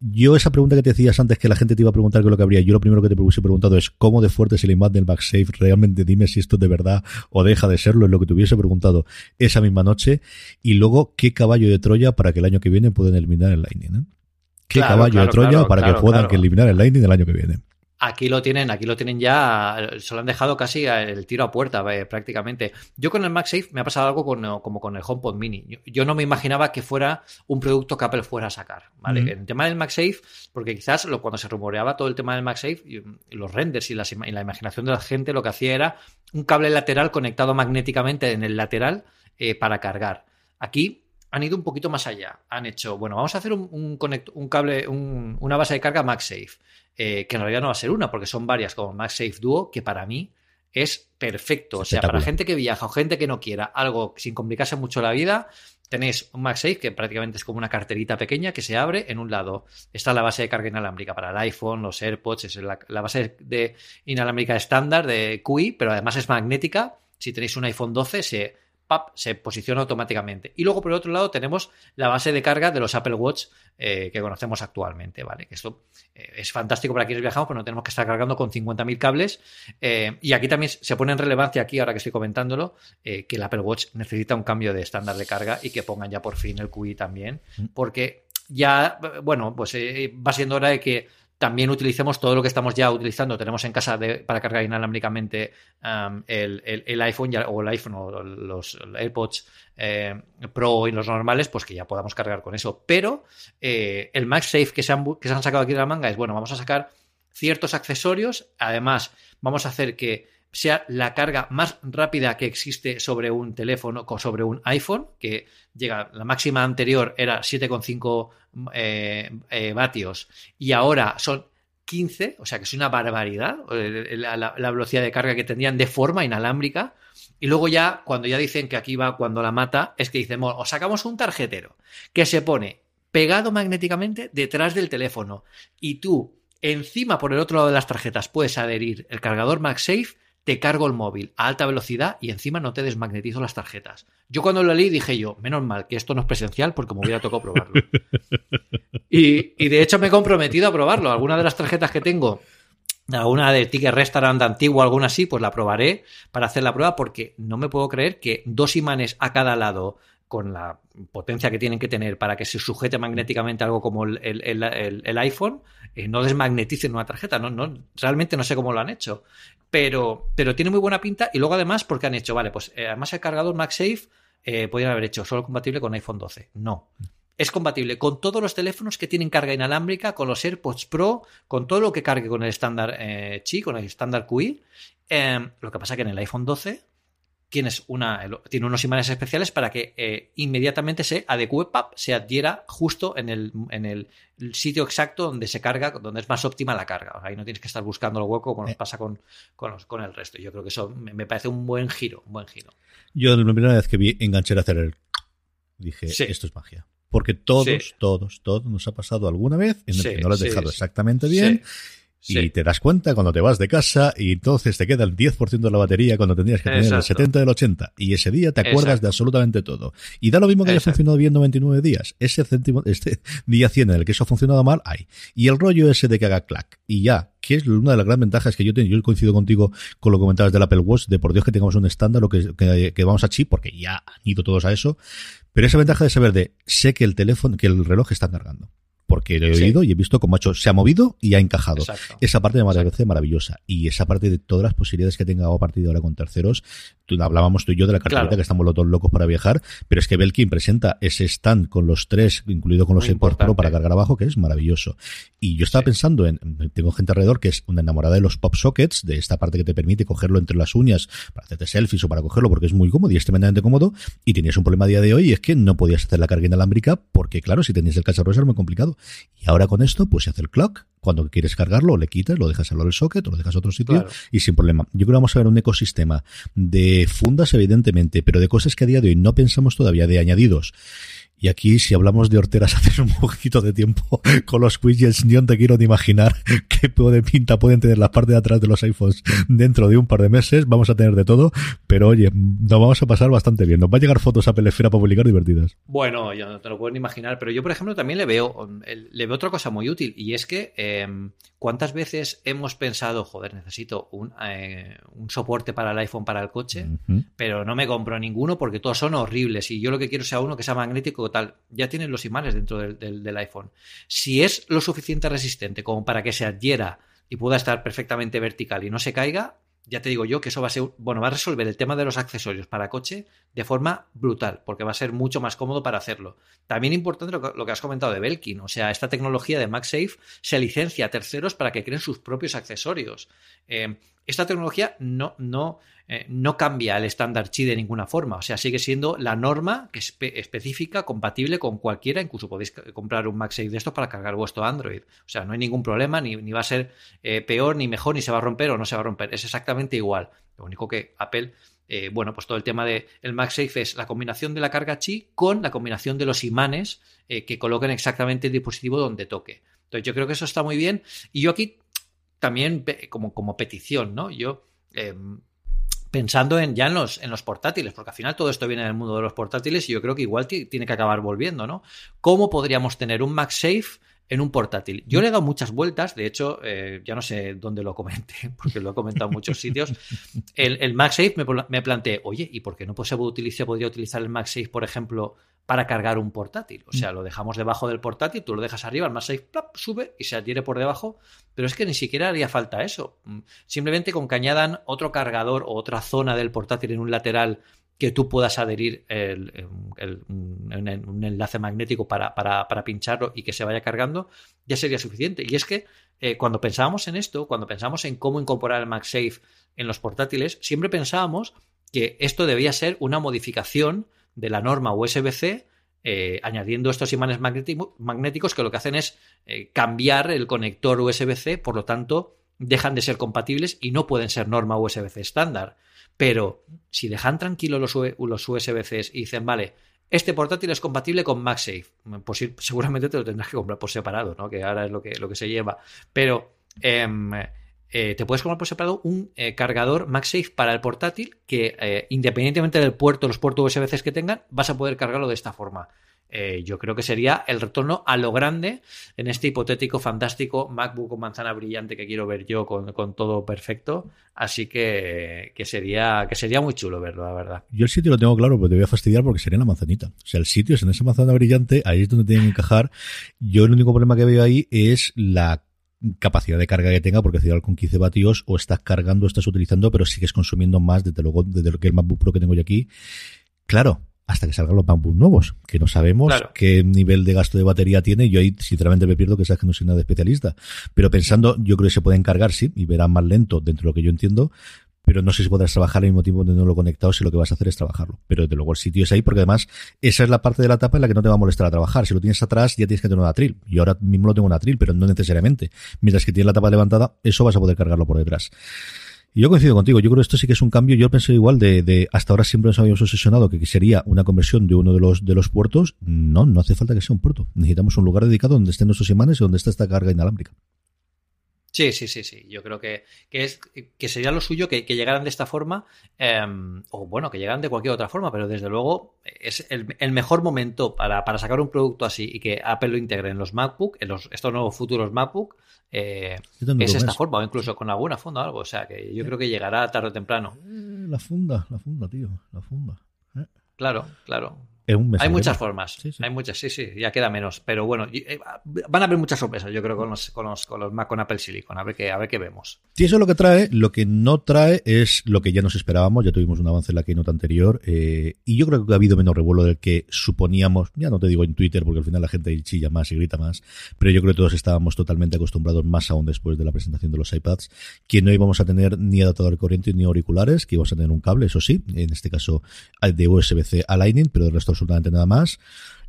yo esa pregunta que te decías antes que la gente te iba a preguntar qué es lo que habría, yo lo primero que te hubiese preguntado es cómo de fuerte es el iMac del MagSafe, realmente dime si esto es de verdad o deja de serlo, es lo que te hubiese preguntado esa misma noche, y luego qué caballo de Troya para que el año que viene puedan eliminar el Lightning. qué caballo de Troya para que puedan eliminar el Lightning del año que viene. Aquí lo tienen, aquí lo tienen ya, se lo han dejado casi el tiro a puerta eh, prácticamente. Yo con el MagSafe me ha pasado algo como con el HomePod Mini. Yo, no me imaginaba que fuera un producto que Apple fuera a sacar, ¿vale? El tema del MagSafe, porque quizás lo, cuando se rumoreaba todo el tema del MagSafe, y, los renders y, la imaginación de la gente lo que hacía era un cable lateral conectado magnéticamente en el lateral eh, para cargar. Aquí han ido un poquito más allá. Han hecho, bueno, vamos a hacer un, un, cable, una base de carga MagSafe eh, que en realidad no va a ser una, porque son varias, como MagSafe Duo, que para mí es perfecto. O sea, para gente que viaja o gente que no quiera algo sin complicarse mucho la vida, tenéis un MagSafe que prácticamente es como una carterita pequeña que se abre en un lado. Está la base de carga inalámbrica para el iPhone, los AirPods, es la, la base de inalámbrica estándar de QI, pero además es magnética. Si tenéis un iPhone 12, se se posiciona automáticamente. Y luego, por el otro lado, tenemos la base de carga de los Apple Watch eh, que conocemos actualmente, ¿vale? Que esto eh, es fantástico para quienes viajamos, pero no tenemos que estar cargando con 50.000 cables. Eh, y aquí también se pone en relevancia, aquí ahora que estoy comentándolo, que el Apple Watch necesita un cambio de estándar de carga y que pongan ya por fin el QI también, mm. porque ya, bueno, pues va siendo hora de que también utilicemos todo lo que estamos ya utilizando. Tenemos en casa para cargar inalámbricamente um, el, iPhone o el iPhone o los AirPods eh, Pro y los normales, pues que ya podamos cargar con eso. Pero eh, el MagSafe que se, han, que se han sacado aquí de la manga es, bueno, vamos a sacar ciertos accesorios. Además, vamos a hacer que sea la carga más rápida que existe sobre un teléfono o sobre un iPhone, que llega, la máxima anterior era 7,5 eh, eh, vatios y ahora son 15, o sea que es una barbaridad eh, la, velocidad de carga que tendrían de forma inalámbrica. Y luego ya, cuando ya dicen que aquí va cuando la mata, es que dicen, os sacamos un tarjetero que se pone pegado magnéticamente detrás del teléfono y tú encima por el otro lado de las tarjetas puedes adherir el cargador MagSafe te cargo el móvil a alta velocidad y encima no te desmagnetizo las tarjetas. Yo cuando lo leí dije yo, menos mal que esto no es presencial porque me hubiera tocado probarlo. y, de hecho me he comprometido a probarlo. Alguna de las tarjetas que tengo alguna de Ticket Restaurant antiguo, alguna así, pues la probaré para hacer la prueba porque no me puedo creer que dos imanes a cada lado con la potencia que tienen que tener para que se sujete magnéticamente algo como el, iPhone, eh, no desmagneticen una tarjeta. No, no, realmente no sé cómo lo han hecho. Pero, pero tiene muy buena pinta. Y luego, además, porque han hecho, vale, pues eh, además el cargador MagSafe eh, podrían haber hecho solo compatible con iPhone 12. No. Es compatible con todos los teléfonos que tienen carga inalámbrica, con los AirPods Pro, con todo lo que cargue con el estándar eh, Qi, con el estándar QI. Em, lo que pasa que en el iPhone 12 tienes una, tiene unos imanes especiales para que eh, inmediatamente se adecue, se adhiera justo en el, en el sitio exacto donde se carga, donde es más óptima la carga. ahí no tienes que estar buscando el hueco como nos eh. pasa con, con, el resto. Yo creo que eso me, parece un buen giro, un buen giro. Yo la primera vez que vi enganché a hacer el dije, esto es magia. Porque todos, todos, todos nos ha pasado alguna vez en el que no lo has dejado exactamente bien y te das cuenta cuando te vas de casa y entonces te queda el 10% de la batería cuando tendrías que tener el 70 del 80. Y ese día te acuerdas de absolutamente todo. Y da lo mismo que haya funcionado bien 99 días. Ese céntimo, este día 100 en el que eso ha funcionado mal, hay. Y el rollo ese de que haga clack. Y ya, que es una de las grandes ventajas que yo tengo. Yo coincido contigo con lo que comentabas del Apple Watch, de por Dios que tengamos un estándar o que, que, vamos a chip, porque ya han ido todos a eso. Pero esa ventaja de saber de, sé que el teléfono, que el reloj está cargando porque lo he oído y he visto cómo ha hecho, se ha movido y ha encajado. Esa parte me parece maravillosa. Y esa parte de todas las posibilidades que tenga a partir de ahora con terceros, tú, hablábamos tú y yo de la cartelera que estamos los dos locos para viajar, pero es que Belkin presenta ese stand con los tres, incluido con los AirPods Pro para cargar abajo, que es maravilloso. Y yo estaba pensando en, tengo gente alrededor que es una enamorada de los pop sockets, de esta parte que te permite cogerlo entre las uñas para hacerte selfies o para cogerlo porque es muy cómodo y es tremendamente cómodo, y tenías un problema a día de hoy y es que no podías hacer la carga inalámbrica porque, claro, si tenías el cacharro era muy complicado. Y ahora con esto, pues se hace el clock. Cuando quieres cargarlo, le quitas, lo dejas al lado del socket o lo dejas a otro sitio y sin problema. Yo creo que vamos a ver un ecosistema de fundas, evidentemente, pero de cosas que a día de hoy no pensamos todavía, de añadidos y aquí, si hablamos de horteras hace un poquito de tiempo, con los widgets, ni te quiero ni imaginar qué de pinta pueden tener la parte de atrás de los iPhones dentro de un par de meses. Vamos a tener de todo, pero oye, nos vamos a pasar bastante bien. Nos va a llegar fotos a Pelefera para publicar divertidas. Bueno, yo no te lo puedo ni imaginar, pero yo, por ejemplo, también le veo, le veo otra cosa muy útil, y es que em, ¿cuántas veces hemos pensado, joder, necesito un, eh, un soporte para el iPhone para el coche, pero no me compro ninguno porque todos son horribles, y yo lo que quiero sea uno que sea magnético tal, ya tienen los imanes dentro del, del iPhone. Si es lo suficiente resistente como para que se adhiera y pueda estar perfectamente vertical y no se caiga, ya te digo yo que eso va a ser, bueno, va a resolver el tema de los accesorios para coche de forma brutal, porque va a ser mucho más cómodo para hacerlo. También importante lo que, has comentado de Belkin, o sea, esta tecnología de MagSafe se licencia a terceros para que creen sus propios accesorios. Eh, esta tecnología no, no, eh, no cambia el estándar Qi de ninguna forma, o sea, sigue siendo la norma que es específica, compatible con cualquiera, incluso podéis comprar un MagSafe de estos para cargar vuestro Android, o sea, no hay ningún problema, ni, va a ser eh, peor, ni mejor, ni se va a romper o no se va a romper, es exactamente igual. Lo único que Apple eh, bueno, pues todo el tema del el MagSafe es la combinación de la carga Qi con la combinación de los imanes que coloquen exactamente el dispositivo donde toque. Entonces yo creo que eso está muy bien. Y yo aquí también como, como petición, ¿no? Yo em, pensando en ya en los, en los portátiles, porque al final todo esto viene del mundo de los portátiles y yo creo que igual tiene que acabar volviendo, ¿no? ¿Cómo podríamos tener un MagSafe en un portátil. Yo le he dado muchas vueltas, de hecho, eh, ya no sé dónde lo comenté, porque lo he comentado en muchos sitios. El, el MagSafe me, me, planteé, oye, ¿y por qué no se utilizar, podría utilizar el MagSafe, por ejemplo, para cargar un portátil? O sea, lo dejamos debajo del portátil, tú lo dejas arriba, el MagSafe plop, sube y se adhiere por debajo, pero es que ni siquiera haría falta eso. Mm, simplemente con que añadan otro cargador o otra zona del portátil en un lateral que tú puedas adherir un, enlace magnético para, pincharlo y que se vaya cargando, ya sería suficiente. Y es que eh, cuando pensábamos en esto, cuando pensábamos en cómo incorporar el MagSafe en los portátiles, siempre pensábamos que esto debía ser una modificación de la norma USB-C eh, añadiendo estos imanes magnéticos que lo que hacen es eh, cambiar el conector USB-C, por lo tanto, dejan de ser compatibles y no pueden ser norma USB-C estándar. Pero si dejan tranquilos los, USB-Cs y dicen, vale, este portátil es compatible con MagSafe, pues seguramente te lo tendrás que comprar por separado, ¿no? Que ahora es lo que, lo que se lleva. Pero em, eh, te puedes comprar por separado un eh, cargador MagSafe para el portátil que, eh, independientemente del puerto, los puertos USB-C que tengan, vas a poder cargarlo de esta forma. Eh, yo creo que sería el retorno a lo grande en este hipotético, fantástico MacBook con manzana brillante que quiero ver yo con, todo perfecto. Así que, que, sería, que sería muy chulo verlo, la verdad. Yo el sitio lo tengo claro, pero te voy a fastidiar porque sería la manzanita. O sea, el sitio es en esa manzana brillante, ahí es donde tienen que encajar. Yo el único problema que veo ahí es la capacidad de carga que tenga, porque si con 15 vatios o estás cargando estás utilizando, pero sigues consumiendo más desde luego desde lo que el MacBook Pro que tengo yo aquí. Claro, hasta que salgan los MacBook nuevos, que no sabemos qué nivel de gasto de batería tiene. Yo ahí, sinceramente, me pierdo que sabes que no soy nada especialista. Pero pensando, yo creo que se pueden cargar, sí, y verán más lento dentro de lo que yo entiendo. Pero no sé si podrás trabajar al mismo tiempo lo conectado si lo que vas a hacer es trabajarlo. Pero desde luego el sitio es ahí porque además esa es la parte de la tapa en la que no te va a molestar a trabajar. Si lo tienes atrás ya tienes que tener una atril. Yo ahora mismo lo tengo una atril, pero no necesariamente. Mientras que tienes la tapa levantada, eso vas a poder cargarlo por detrás. Yo coincido contigo, yo creo que esto sí que es un cambio. Yo pensé igual de, de hasta ahora siempre nos habíamos obsesionado que sería una conversión de uno de los de los puertos. No, no hace falta que sea un puerto. Necesitamos un lugar dedicado donde estén nuestros imanes y donde está esta carga inalámbrica. Sí, sí, sí, sí. Yo creo que, que, es, que sería lo suyo que, llegaran de esta forma, em, o bueno, que llegaran de cualquier otra forma, pero desde luego es el, mejor momento para, para, sacar un producto así y que Apple lo integre en los MacBook, en los, estos nuevos futuros MacBook, eh, es esta forma, o incluso con alguna funda o algo. O sea, que yo creo que llegará tarde o temprano. Eh, la funda, la funda, tío, la funda. Eh. Claro, hay muchas formas, hay muchas, sí, sí, ya queda menos. Pero bueno, eh, van a haber muchas sorpresas, yo creo, con los, con los, con los Mac con Apple Silicon, a ver qué, a ver qué vemos. Sí, eso es lo que trae, lo que no trae es lo que ya nos esperábamos, ya tuvimos un avance en la keynote anterior, eh, y yo creo que ha habido menos revuelo del que suponíamos, ya no te digo en Twitter, porque al final la gente chilla más y grita más, pero yo creo que todos estábamos totalmente acostumbrados, más aún después de la presentación de los iPads, que no íbamos a tener ni adaptador de corriente ni auriculares, que íbamos a tener un cable, eso sí, en este caso de USB-C a Lightning, pero el resto absolutamente nada más.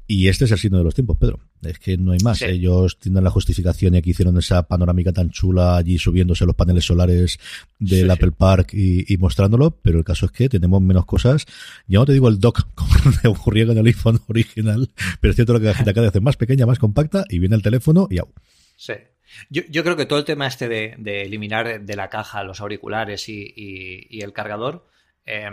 Y este es el signo de los tiempos, Pedro. Es que no hay más. Ellos tienen la justificación y que hicieron esa panorámica tan chula allí subiéndose los paneles solares del Apple Park y, mostrándolo, pero el caso es que tenemos menos cosas. Ya no te digo el dock como ocurría con el iPhone original, pero es cierto lo que la gente cada vez hace más pequeña, más compacta y viene el teléfono y au. Sí. Yo, yo, creo que todo el tema este de, eliminar de la caja los auriculares y, el cargador eh,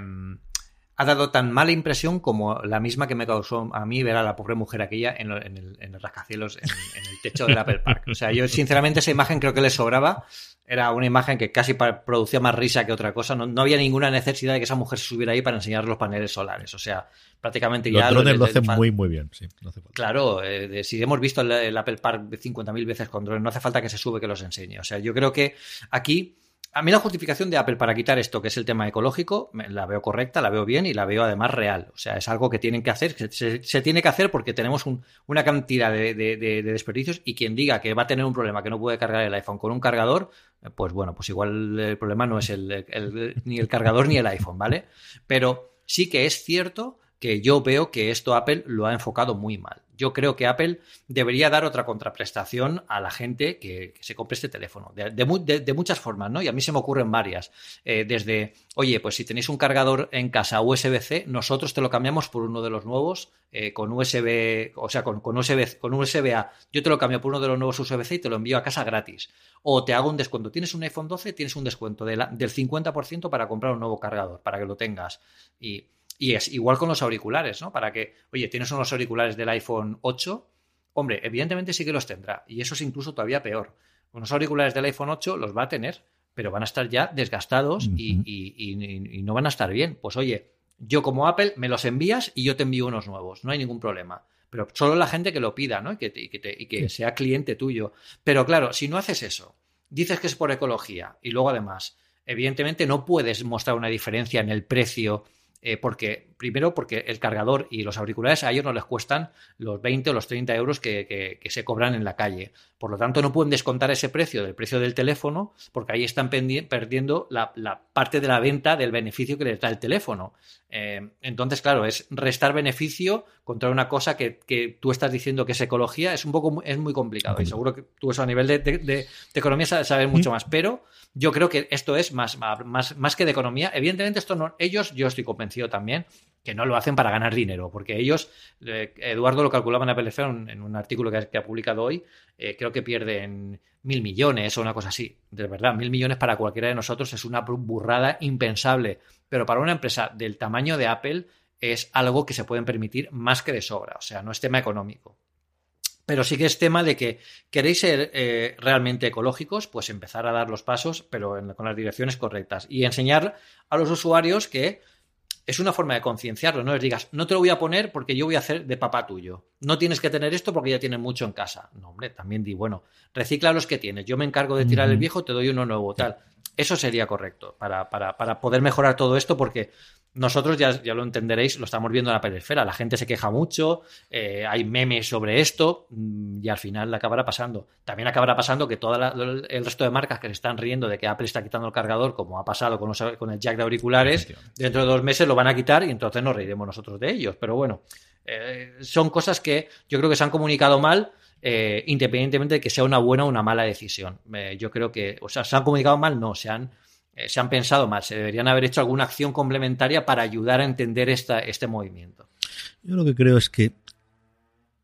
ha dado tan mala impresión como la misma que me causó a mí ver a la pobre mujer aquella en, el, en rascacielos, en, el techo del Apple Park. O sea, yo sinceramente esa imagen creo que le sobraba era una imagen que casi producía más risa que otra cosa. No, había ninguna necesidad de que esa mujer se subiera ahí para enseñar los paneles solares. O sea, prácticamente los ya. Drones lo, hacen muy, muy bien. Sí, claro, eh, si hemos visto el, Apple Park 50.000 veces con drones, no hace falta que se sube que los enseñe. O sea, yo creo que aquí a mí la justificación de Apple para quitar esto, que es el tema ecológico, la veo correcta, la veo bien y la veo además real. O sea, es algo que tienen que hacer, se, tiene que hacer porque tenemos una cantidad de, desperdicios y quien diga que va a tener un problema que no puede cargar el iPhone con un cargador, pues bueno, pues igual el problema no es ni el cargador ni el iPhone, ¿vale? Pero sí que es cierto que yo veo que esto Apple lo ha enfocado muy mal. Yo creo que Apple debería dar otra contraprestación a la gente que, se compre este teléfono, de, muchas formas, ¿no? Y a mí se me ocurren varias. Eh, desde, oye, pues si tenéis un cargador en casa USB-C, nosotros te lo cambiamos por uno de los nuevos eh, con USB, o sea, con, USB, con USB-A. Yo te lo cambio por uno de los nuevos USB-C y te lo envío a casa gratis. O te hago un descuento. Tienes un iPhone 12, tienes un descuento del 50% para comprar un nuevo cargador, para que lo tengas. Y y es igual con los auriculares, ¿no? Para que, oye, tienes unos auriculares del iPhone 8, hombre, evidentemente sí que los tendrá. Y eso es incluso todavía peor. Unos auriculares del iPhone 8 los va a tener, pero van a estar ya desgastados y, no van a estar bien. Pues oye, yo como Apple me los envías y yo te envío unos nuevos, no hay ningún problema. Pero solo la gente que lo pida, ¿no? Y que, y que sea cliente tuyo. Pero claro, si no haces eso, dices que es por ecología y luego además, evidentemente no puedes mostrar una diferencia en el precio eh, porque, primero, porque el cargador y los auriculares a ellos no les cuestan los 20 o los 30 euros que, se cobran en la calle. Por lo tanto, no pueden descontar ese precio del precio del teléfono, porque ahí están perdiendo la, parte de la venta del beneficio que les da el teléfono. Eh, entonces, claro, es restar beneficio contra una cosa que, tú estás diciendo que es ecología, es un poco es muy complicado. Y seguro que tú eso a nivel de, economía sabes mucho más. Pero yo creo que esto es más, más, más que de economía. Evidentemente, esto no, ellos, yo estoy convencido también que no lo hacen para ganar dinero, porque ellos, eh, Eduardo lo calculaba en Apple en un artículo que ha, publicado hoy, eh, creo que pierden mil millones o una cosa así. De verdad, mil millones para cualquiera de nosotros es una burrada impensable, pero para una empresa del tamaño de Apple es algo que se pueden permitir más que de sobra, o sea, no es tema económico. Pero sí que es tema de que queréis ser eh, realmente ecológicos, pues empezar a dar los pasos, pero con las direcciones correctas. Y enseñar a los usuarios que es una forma de concienciarlo. No les digas, no te lo voy a poner porque yo voy a hacer de papá tuyo. No tienes que tener esto porque ya tienes mucho en casa. No, hombre, también di, bueno, recicla los que tienes. Yo me encargo de tirar el viejo, te doy uno nuevo, tal. Eso sería correcto para, para, para poder mejorar todo esto porque nosotros ya, ya, lo entenderéis, lo estamos viendo en la periferia. La gente se queja mucho, eh, hay memes sobre esto mm, y al final acabará pasando. También acabará pasando que todo el resto de marcas que se están riendo de que Apple está quitando el cargador, como ha pasado con, con el jack de auriculares, dentro de dos meses lo van a quitar y entonces nos reiremos nosotros de ellos. Pero bueno, eh, son cosas que yo creo que se han comunicado mal. Eh, independientemente de que sea una buena o una mala decisión. yo creo que, o sea, se han comunicado mal, no, se han eh, se han pensado mal, se deberían haber hecho alguna acción complementaria para ayudar a entender esta, este movimiento. Yo lo que creo es que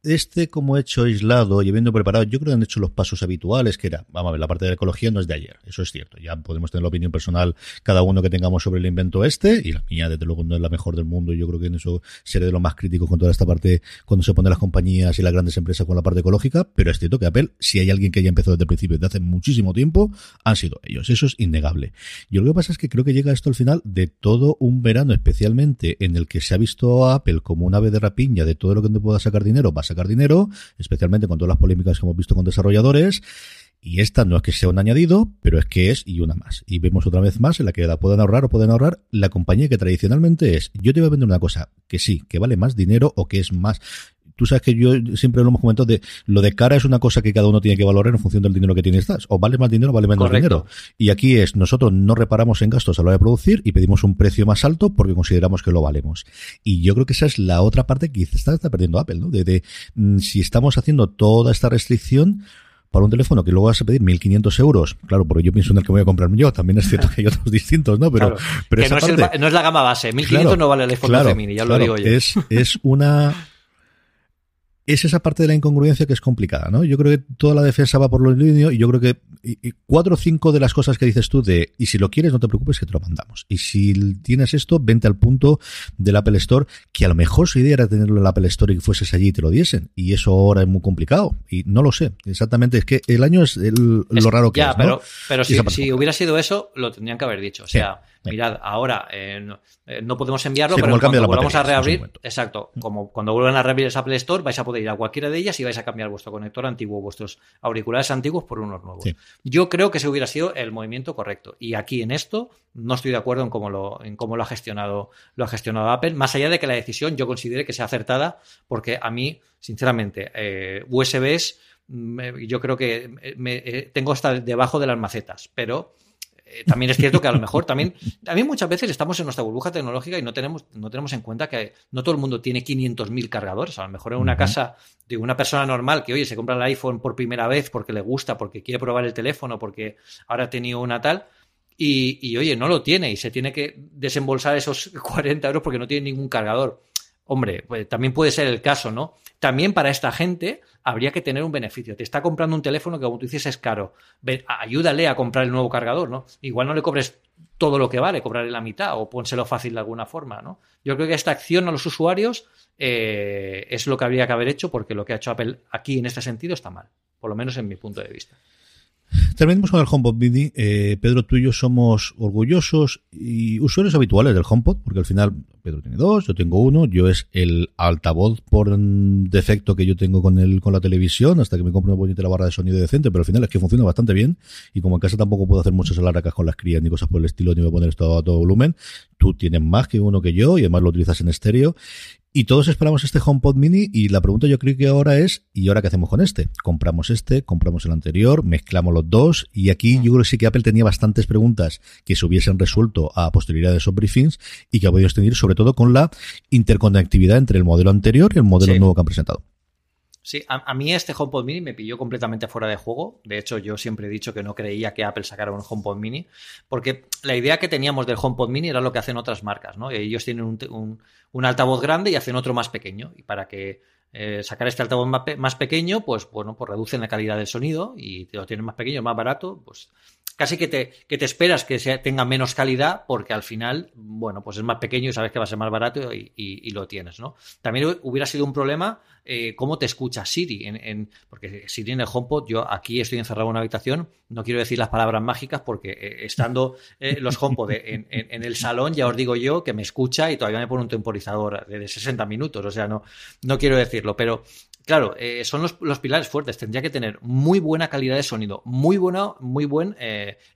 este como hecho aislado y habiendo preparado, yo creo que han hecho los pasos habituales, que era, vamos a ver, la parte de la ecología no es de ayer, eso es cierto. Ya podemos tener la opinión personal cada uno que tengamos sobre el invento este, y la mía, desde luego, no es la mejor del mundo, y yo creo que en eso seré de lo más crítico con toda esta parte cuando se ponen las compañías y las grandes empresas con la parte ecológica, pero es cierto que Apple, si hay alguien que haya empezado desde el principio, desde hace muchísimo tiempo, han sido ellos. Eso es innegable. Yo lo que pasa es que creo que llega esto al final de todo un verano, especialmente en el que se ha visto a Apple como una ave de rapiña de todo lo que no pueda sacar dinero, va a dinero, especialmente con todas las polémicas que hemos visto con desarrolladores. Y esta no es que sea un añadido, pero es que es y una más. Y vemos otra vez más en la que la pueden ahorrar o pueden ahorrar la compañía que tradicionalmente es. Yo te voy a vender una cosa que sí, que vale más dinero o que es más tú sabes que yo siempre lo hemos comentado de lo de cara es una cosa que cada uno tiene que valorar en función del dinero que tienes. O vale más dinero o vale menos dinero. Y aquí es, nosotros no reparamos en gastos a la hora de producir y pedimos un precio más alto porque consideramos que lo valemos. Y yo creo que esa es la otra parte que está, está perdiendo Apple, ¿no? De, mm, si estamos haciendo toda esta restricción, para un teléfono que luego vas a pedir 1.500 euros, claro, porque yo pienso en el que voy a comprarme yo, también es cierto que hay otros distintos, ¿no? Pero, pero que no, es no, es la gama base, 1.500 no vale el iPhone 12 mini, ya lo digo yo. Es, es una es esa parte de la incongruencia que es complicada, ¿no? Yo creo que toda la defensa va por lo línea y yo creo que cuatro o cinco de las cosas que dices tú de y si lo quieres no te preocupes que te lo mandamos. Y si tienes esto, vente al punto del Apple Store, que a lo mejor su idea era tenerlo en el Apple Store y que fueses allí y te lo diesen. Y eso ahora es muy complicado. Y no lo sé. Exactamente, es que el año es lo raro que es. Pero, pero si, hubiera sido eso, lo tendrían que haber dicho. O sea, mirad, ahora eh, eh, no, podemos enviarlo, pero cuando volvamos a reabrir, exacto, como cuando vuelvan a reabrir el Apple Store, vais a poder ir a cualquiera de ellas y vais a cambiar vuestro conector antiguo, vuestros auriculares antiguos por unos nuevos. Yo creo que ese hubiera sido el movimiento correcto. Y aquí en esto no estoy de acuerdo en cómo lo, en cómo lo ha gestionado, lo ha gestionado Apple, más allá de que la decisión yo considere que sea acertada, porque a mí, sinceramente, eh, USBs yo creo que me, tengo hasta debajo de las macetas, pero eh, también es cierto que a lo mejor también, también muchas veces estamos en nuestra burbuja tecnológica y no tenemos, no tenemos en cuenta que no todo el mundo tiene 500.000 cargadores. A lo mejor en una casa de una persona normal que, oye, se compra el iPhone por primera vez porque le gusta, porque quiere probar el teléfono, porque ahora ha tenido una tal, y, y, oye, no lo tiene y se tiene que desembolsar esos 40 euros porque no tiene ningún cargador. Hombre, pues también puede ser el caso, ¿no? También para esta gente habría que tener un beneficio. Te está comprando un teléfono que, como tú dices, es caro. ayúdale a comprar el nuevo cargador, ¿no? Igual no le cobres todo lo que vale, cobrarle la mitad o pónselo fácil de alguna forma, ¿no? Yo creo que esta acción a los usuarios eh, es lo que habría que haber hecho porque lo que ha hecho Apple aquí en este sentido está mal, por lo menos en mi punto de vista. Terminemos con el HomePod Mini. Eh, Pedro, tú y yo somos orgullosos y usuarios habituales del HomePod, porque al final Pedro tiene dos, yo tengo uno. Yo es el altavoz por defecto que yo tengo con el con la televisión, hasta que me compro una bonita barra de sonido decente, pero al final es que funciona bastante bien. Y como en casa tampoco puedo hacer muchas alaracas con las crías ni cosas por el estilo, ni voy a poner esto a todo volumen, tú tienes más que uno que yo y además lo utilizas en estéreo. Y todos esperamos este HomePod mini y la pregunta yo creo que ahora es, ¿y ahora qué hacemos con este? Compramos este, compramos el anterior, mezclamos los dos y aquí yo creo que sí que Apple tenía bastantes preguntas que se hubiesen resuelto a posterioridad de esos briefings y que ha podido tener sobre todo con la interconectividad entre el modelo anterior y el modelo nuevo que han presentado. Sí, a, mí este HomePod Mini me pilló completamente fuera de juego. De hecho, yo siempre he dicho que no creía que Apple sacara un HomePod Mini, porque la idea que teníamos del HomePod Mini era lo que hacen otras marcas, ¿no? Ellos tienen un, altavoz grande y hacen otro más pequeño. Y para que eh, sacar este altavoz más, pequeño, pues bueno, pues reducen la calidad del sonido y te lo tienen más pequeño, más barato, pues casi que te, que te esperas que sea, tenga menos calidad porque al final, bueno, pues es más pequeño y sabes que va a ser más barato y, lo tienes, ¿no? También hubiera sido un problema eh, cómo te escucha Siri, en, porque Siri en el HomePod, yo aquí estoy encerrado en una habitación, no quiero decir las palabras mágicas porque eh, estando eh, los HomePod en, en, el salón, ya os digo yo que me escucha y todavía me pone un temporizador de 60 minutos, o sea, no, quiero decirlo, pero Claro, eh, son los, pilares fuertes. Tendría que tener muy buena calidad de sonido, muy buena, muy buen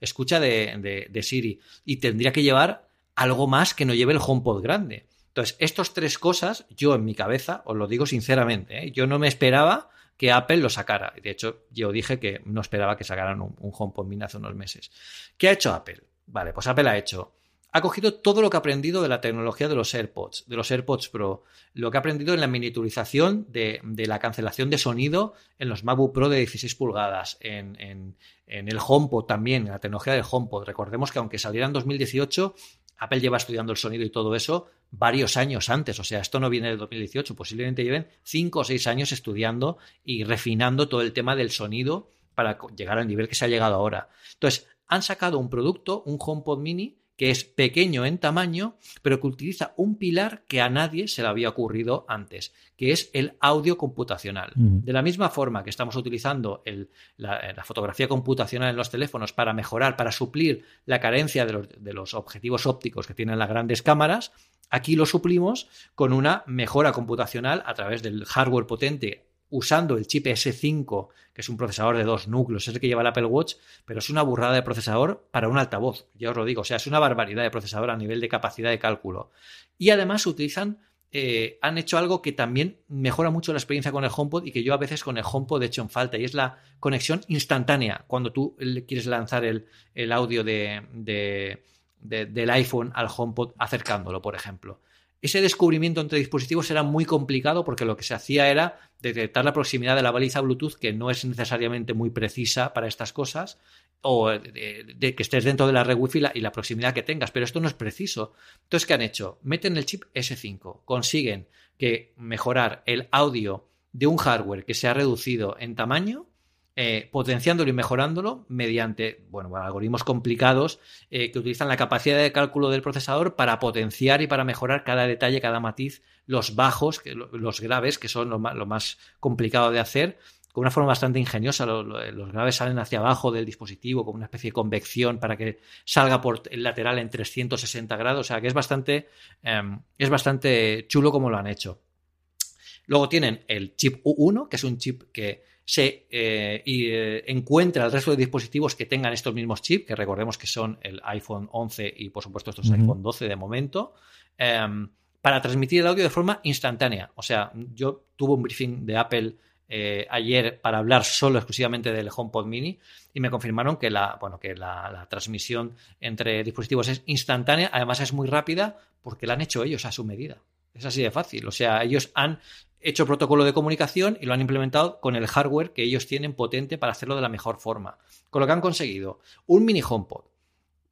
escucha de, Siri. Y tendría que llevar algo más que no lleve el HomePod grande. Entonces, estas tres cosas, yo en mi cabeza, os lo digo sinceramente, ¿eh? yo no me esperaba que Apple lo sacara. De hecho, yo dije que no esperaba que sacaran un, HomePod mini hace unos meses. ¿Qué ha hecho Apple? Vale, pues Apple ha hecho ha cogido todo lo que ha aprendido de la tecnología de los AirPods, de los AirPods Pro, lo que ha aprendido en la miniaturización de, la cancelación de sonido en los MacBook Pro de 16 pulgadas, en, el HomePod también, en la tecnología del HomePod. Recordemos que aunque saliera en 2018, Apple lleva estudiando el sonido y todo eso varios años antes. O sea, esto no viene del 2018, posiblemente lleven 5 o 6 años estudiando y refinando todo el tema del sonido para llegar al nivel que se ha llegado ahora. Entonces, han sacado un producto, un HomePod mini, que es pequeño en tamaño, pero que utiliza un pilar que a nadie se le había ocurrido antes, que es el audio computacional. De la misma forma que estamos utilizando la, fotografía computacional en los teléfonos para mejorar, para suplir la carencia de los, de los objetivos ópticos que tienen las grandes cámaras, aquí lo suplimos con una mejora computacional a través del hardware potente usando el chip S5, que es un procesador de dos núcleos, es el que lleva el Apple Watch, pero es una burrada de procesador para un altavoz, ya os lo digo, o sea, es una barbaridad de procesador a nivel de capacidad de cálculo. Y además utilizan, eh, han hecho algo que también mejora mucho la experiencia con el HomePod y que yo a veces con el HomePod he hecho en falta, y es la conexión instantánea, cuando tú quieres lanzar el, audio de, del iPhone al HomePod acercándolo, por ejemplo. Ese descubrimiento entre dispositivos era muy complicado porque lo que se hacía era detectar la proximidad de la baliza Bluetooth, que no es necesariamente muy precisa para estas cosas, o de, que estés dentro de la red Wi-Fi y la proximidad que tengas, pero esto no es preciso. Entonces, ¿qué han hecho? Meten el chip S5, consiguen que mejorar el audio de un hardware que se ha reducido en tamaño, eh, potenciándolo y mejorándolo mediante bueno, algoritmos complicados eh, que utilizan la capacidad de cálculo del procesador para potenciar y para mejorar cada detalle, cada matiz, los bajos, los graves, que son lo más, complicado de hacer, con una forma bastante ingeniosa. Los, graves salen hacia abajo del dispositivo con una especie de convección para que salga por el lateral en 360 grados. O sea que es bastante, em, es bastante chulo como lo han hecho. Luego tienen el chip U1, que es un chip que se eh, eh, encuentra el resto de dispositivos que tengan estos mismos chips, que recordemos que son el iPhone 11 y por supuesto estos iPhone 12 de momento, em, para transmitir el audio de forma instantánea. O sea, yo tuve un briefing de Apple eh, ayer para hablar solo exclusivamente del HomePod Mini y me confirmaron que la, bueno, que la, transmisión entre dispositivos es instantánea, además es muy rápida porque la han hecho ellos a su medida. Es así de fácil. O sea, ellos han hecho protocolo de comunicación y lo han implementado con el hardware que ellos tienen potente para hacerlo de la mejor forma. Con lo que han conseguido un mini HomePod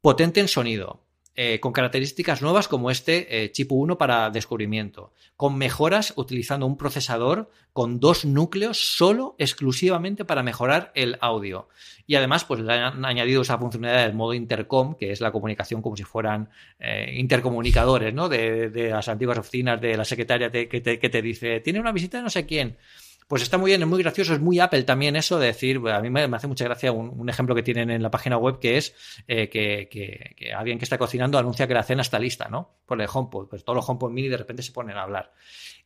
potente en sonido, eh, con características nuevas como este eh, chip 1 para descubrimiento, con mejoras utilizando un procesador con dos núcleos solo exclusivamente para mejorar el audio. Y además, pues le han añadido esa funcionalidad del modo intercom, que es la comunicación como si fueran eh, intercomunicadores, ¿no? De, las antiguas oficinas de la secretaria que, te, que te dice, tiene una visita de no sé quién pues está muy bien, es muy gracioso, es muy Apple también eso de decir, a mí me, hace mucha gracia un, ejemplo que tienen en la página web que es eh, que, alguien que está cocinando anuncia que la cena está lista, ¿no? Por el HomePod, pues todos los HomePod mini de repente se ponen a hablar.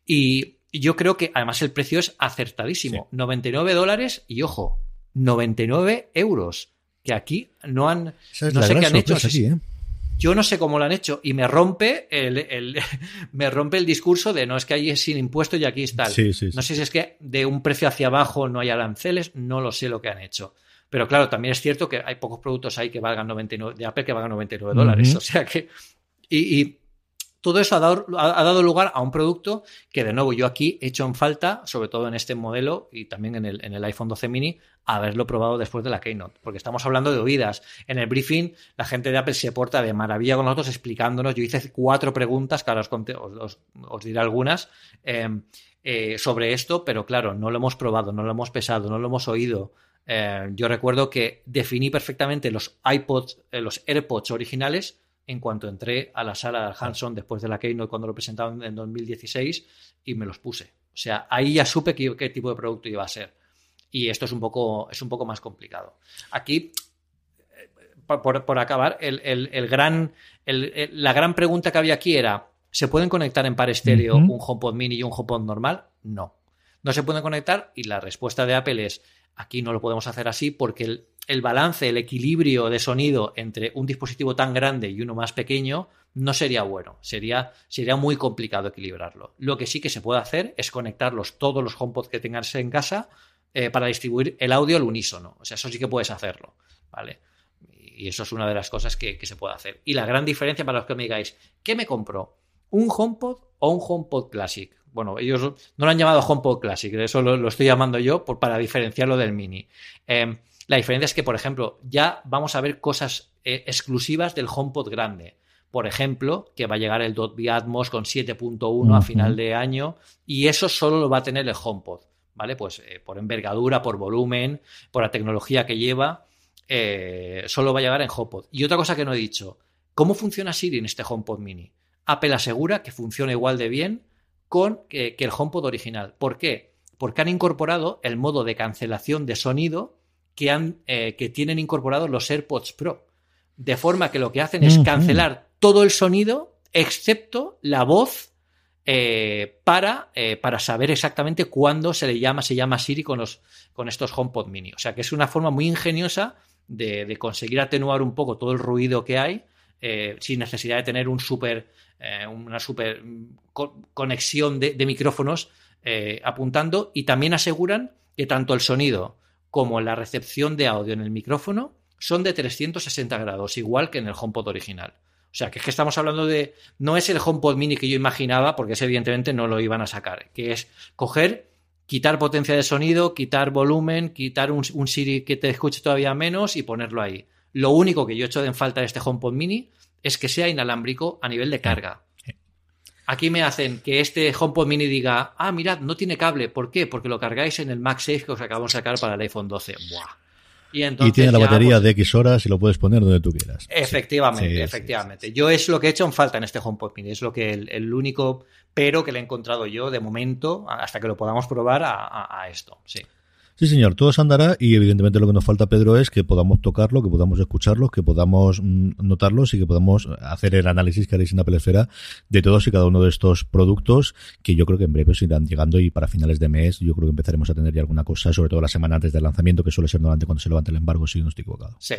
Y yo creo que además el precio es acertadísimo, 99 dólares y ojo, 99 euros, que aquí no han, no sé qué han hecho. ¿eh? Yo no sé cómo lo han hecho y me rompe el, me rompe el discurso de no es que ahí es sin impuesto y aquí está. no sé si es que de un precio hacia abajo no hay aranceles, no lo sé lo que han hecho. Pero claro, también es cierto que hay pocos productos ahí que valgan 99, de Apple que valgan 99 dólares. O sea que. y todo eso ha dado, lugar a un producto que, de nuevo, yo aquí he hecho en falta, sobre todo en este modelo y también en el, en el iPhone 12 mini, haberlo probado después de la Keynote, porque estamos hablando de oídas. En el briefing, la gente de Apple se porta de maravilla con nosotros explicándonos. Yo hice cuatro preguntas, que ahora os, os, diré algunas, em, eh, sobre esto, pero claro, no lo hemos probado, no lo hemos pesado, no lo hemos oído. Eh, yo recuerdo que definí perfectamente los iPods, eh, los AirPods originales en cuanto entré a la sala de Hanson después de la Keynote cuando lo presentaron en 2016 y me los puse. O sea, ahí ya supe qué, tipo de producto iba a ser. Y esto es un poco, es un poco más complicado. Aquí, por, acabar, el, gran, la gran pregunta que había aquí era, ¿se pueden conectar en par estéreo un HomePod mini y un HomePod normal? No. No se pueden conectar y la respuesta de Apple es, aquí no lo podemos hacer así porque el, balance, el equilibrio de sonido entre un dispositivo tan grande y uno más pequeño no sería bueno, sería, sería muy complicado equilibrarlo. Lo que sí que se puede hacer es conectarlos todos los HomePod que tengas en casa eh, para distribuir el audio al unísono. O sea, eso sí que puedes hacerlo, ¿vale? Y eso es una de las cosas que, se puede hacer. Y la gran diferencia para los que me digáis, ¿qué me compro? ¿Un HomePod o un HomePod Classic? Bueno, ellos no lo han llamado HomePod Classic, eso lo, estoy llamando yo por, para diferenciarlo del Mini. Em, la diferencia es que, por ejemplo, ya vamos a ver cosas eh, exclusivas del HomePod grande. Por ejemplo, que va a llegar el Dolby Atmos con 7.1 a final de año y eso solo lo va a tener el HomePod, ¿vale? Pues eh, por envergadura, por volumen, por la tecnología que lleva, eh, solo va a llegar en HomePod. Y otra cosa que no he dicho, ¿cómo funciona Siri en este HomePod mini? Apple asegura que funciona igual de bien con que el HomePod original. ¿Por qué? Porque han incorporado el modo de cancelación de sonido que, han, eh, que tienen incorporados los AirPods Pro. De forma que lo que hacen es cancelar todo el sonido, excepto la voz, eh, para, eh, para, saber exactamente cuándo se le llama, se llama Siri con, los, con estos HomePod mini. O sea que es una forma muy ingeniosa de, conseguir atenuar un poco todo el ruido que hay sin necesidad de tener un super, una super conexión de, micrófonos apuntando y también aseguran que tanto el sonido como la recepción de audio en el micrófono son de 360 grados, igual que en el HomePod original. O sea, que es que estamos hablando de. No es el HomePod mini que yo imaginaba, porque evidentemente no lo iban a sacar. Que es coger, quitar potencia de sonido, quitar volumen, quitar un, Siri que te escuche todavía menos y ponerlo ahí. Lo único que yo he hecho en falta de este HomePod mini es que sea inalámbrico a nivel de carga. Aquí me hacen que este HomePod Mini diga, ah, mirad, no tiene cable. ¿Por qué? Porque lo cargáis en el MagSafe que os acabamos de sacar para el iPhone 12. Buah. Y, tiene la batería pues de X horas y lo puedes poner donde tú quieras. Efectivamente, efectivamente. yo es lo que he hecho en falta en este HomePod Mini. Es lo que el, único pero que le he encontrado yo de momento, hasta que lo podamos probar a esto. Sí. Sí, señor, todo se andará y evidentemente lo que nos falta, Pedro, es que podamos tocarlo, que podamos escucharlo, que podamos mm, notarlos y que podamos hacer el análisis que haréis en Apple Esfera de todos y cada uno de estos productos que yo creo que en breve se irán llegando y para finales de mes yo creo que empezaremos a tener ya alguna cosa, sobre todo la semana antes del lanzamiento, que suele ser normalmente cuando se levanta el embargo, si no estoy equivocado. Sí,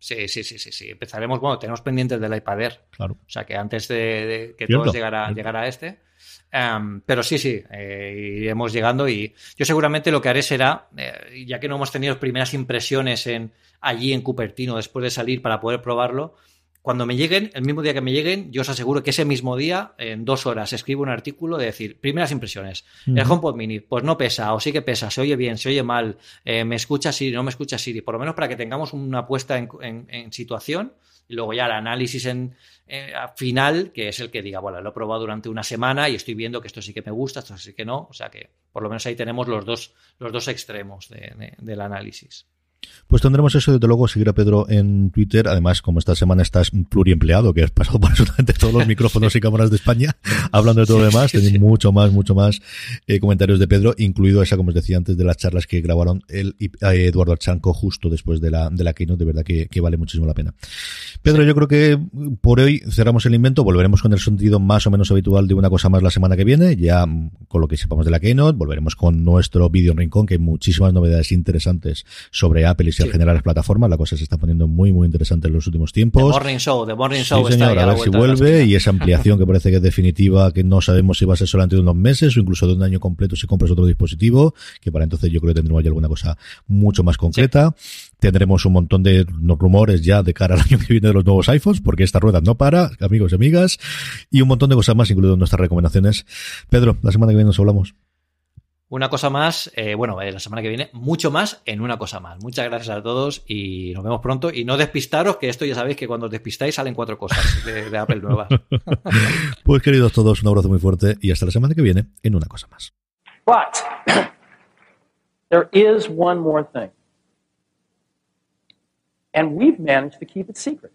Sí, sí, sí, sí, sí. Empezaremos, bueno, tenemos pendientes del iPad Air. Claro. O sea que antes de, que todos llegara, llegara a este, Em, pero sí, sí, eh, iremos llegando y yo seguramente lo que haré será, eh, ya que no hemos tenido primeras impresiones en, allí en Cupertino después de salir para poder probarlo, cuando me lleguen, el mismo día que me lleguen, yo os aseguro que ese mismo día, en dos horas, escribo un artículo de decir, primeras impresiones, el HomePod Mini, pues no pesa, o sí que pesa, se oye bien, se oye mal, eh, me escucha Siri, no me escucha Siri, por lo menos para que tengamos una puesta en situación y luego ya el análisis en, eh, final, que es el que diga, bueno, lo he probado durante una semana y estoy viendo que esto sí que me gusta, esto sí que no, o sea que por lo menos ahí tenemos los dos, los dos extremos del análisis. Pues tendremos eso, desde luego, seguir a Pedro en Twitter. Además, como esta semana estás pluriempleado, que has pasado por absolutamente todos los micrófonos y cámaras de España, hablando de todo lo demás, tenéis mucho más, mucho más eh, comentarios de Pedro, incluido esa, como os decía antes, de las charlas que grabaron él y eh, Eduardo Chanco justo después de la, de la keynote. De verdad que, vale muchísimo la pena. Pedro, yo creo que por hoy cerramos el invento. Volveremos con el sentido más o menos habitual de una cosa más la semana que viene. Ya con lo que sepamos de la keynote, volveremos con nuestro vídeo rincón, que hay muchísimas novedades interesantes sobre Apple y si generar las plataformas. La cosa se está poniendo muy, muy interesante en los últimos tiempos. The Morning Show, The Morning Show. Sí, señor, a ver si vuelve y esa ampliación que parece que es definitiva, que no sabemos si va a ser solamente de unos meses o incluso de un año completo si compras otro dispositivo, que para entonces yo creo que tendremos ya alguna cosa mucho más concreta. Tendremos un montón de rumores ya de cara al año que viene de los nuevos iPhones, porque esta rueda no para, amigos y amigas, y un montón de cosas más, incluido nuestras recomendaciones. Pedro, la semana que viene nos hablamos. Una cosa más, eh, bueno, eh, la semana que viene, mucho más en una cosa más. Muchas gracias a todos y nos vemos pronto. Y no despistaros, que esto ya sabéis que cuando os despistáis salen cuatro cosas de, Apple nuevas. pues queridos todos, un abrazo muy fuerte y hasta la semana que viene en una cosa más. But there is one more thing. And we've managed to keep it secret.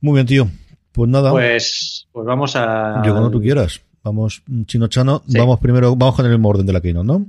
Muy bien, tío. Pues nada. Pues, pues vamos a. Yo cuando tú quieras. Vamos, Chino Chano, vamos primero, vamos con el mismo orden de la Keynote, ¿no?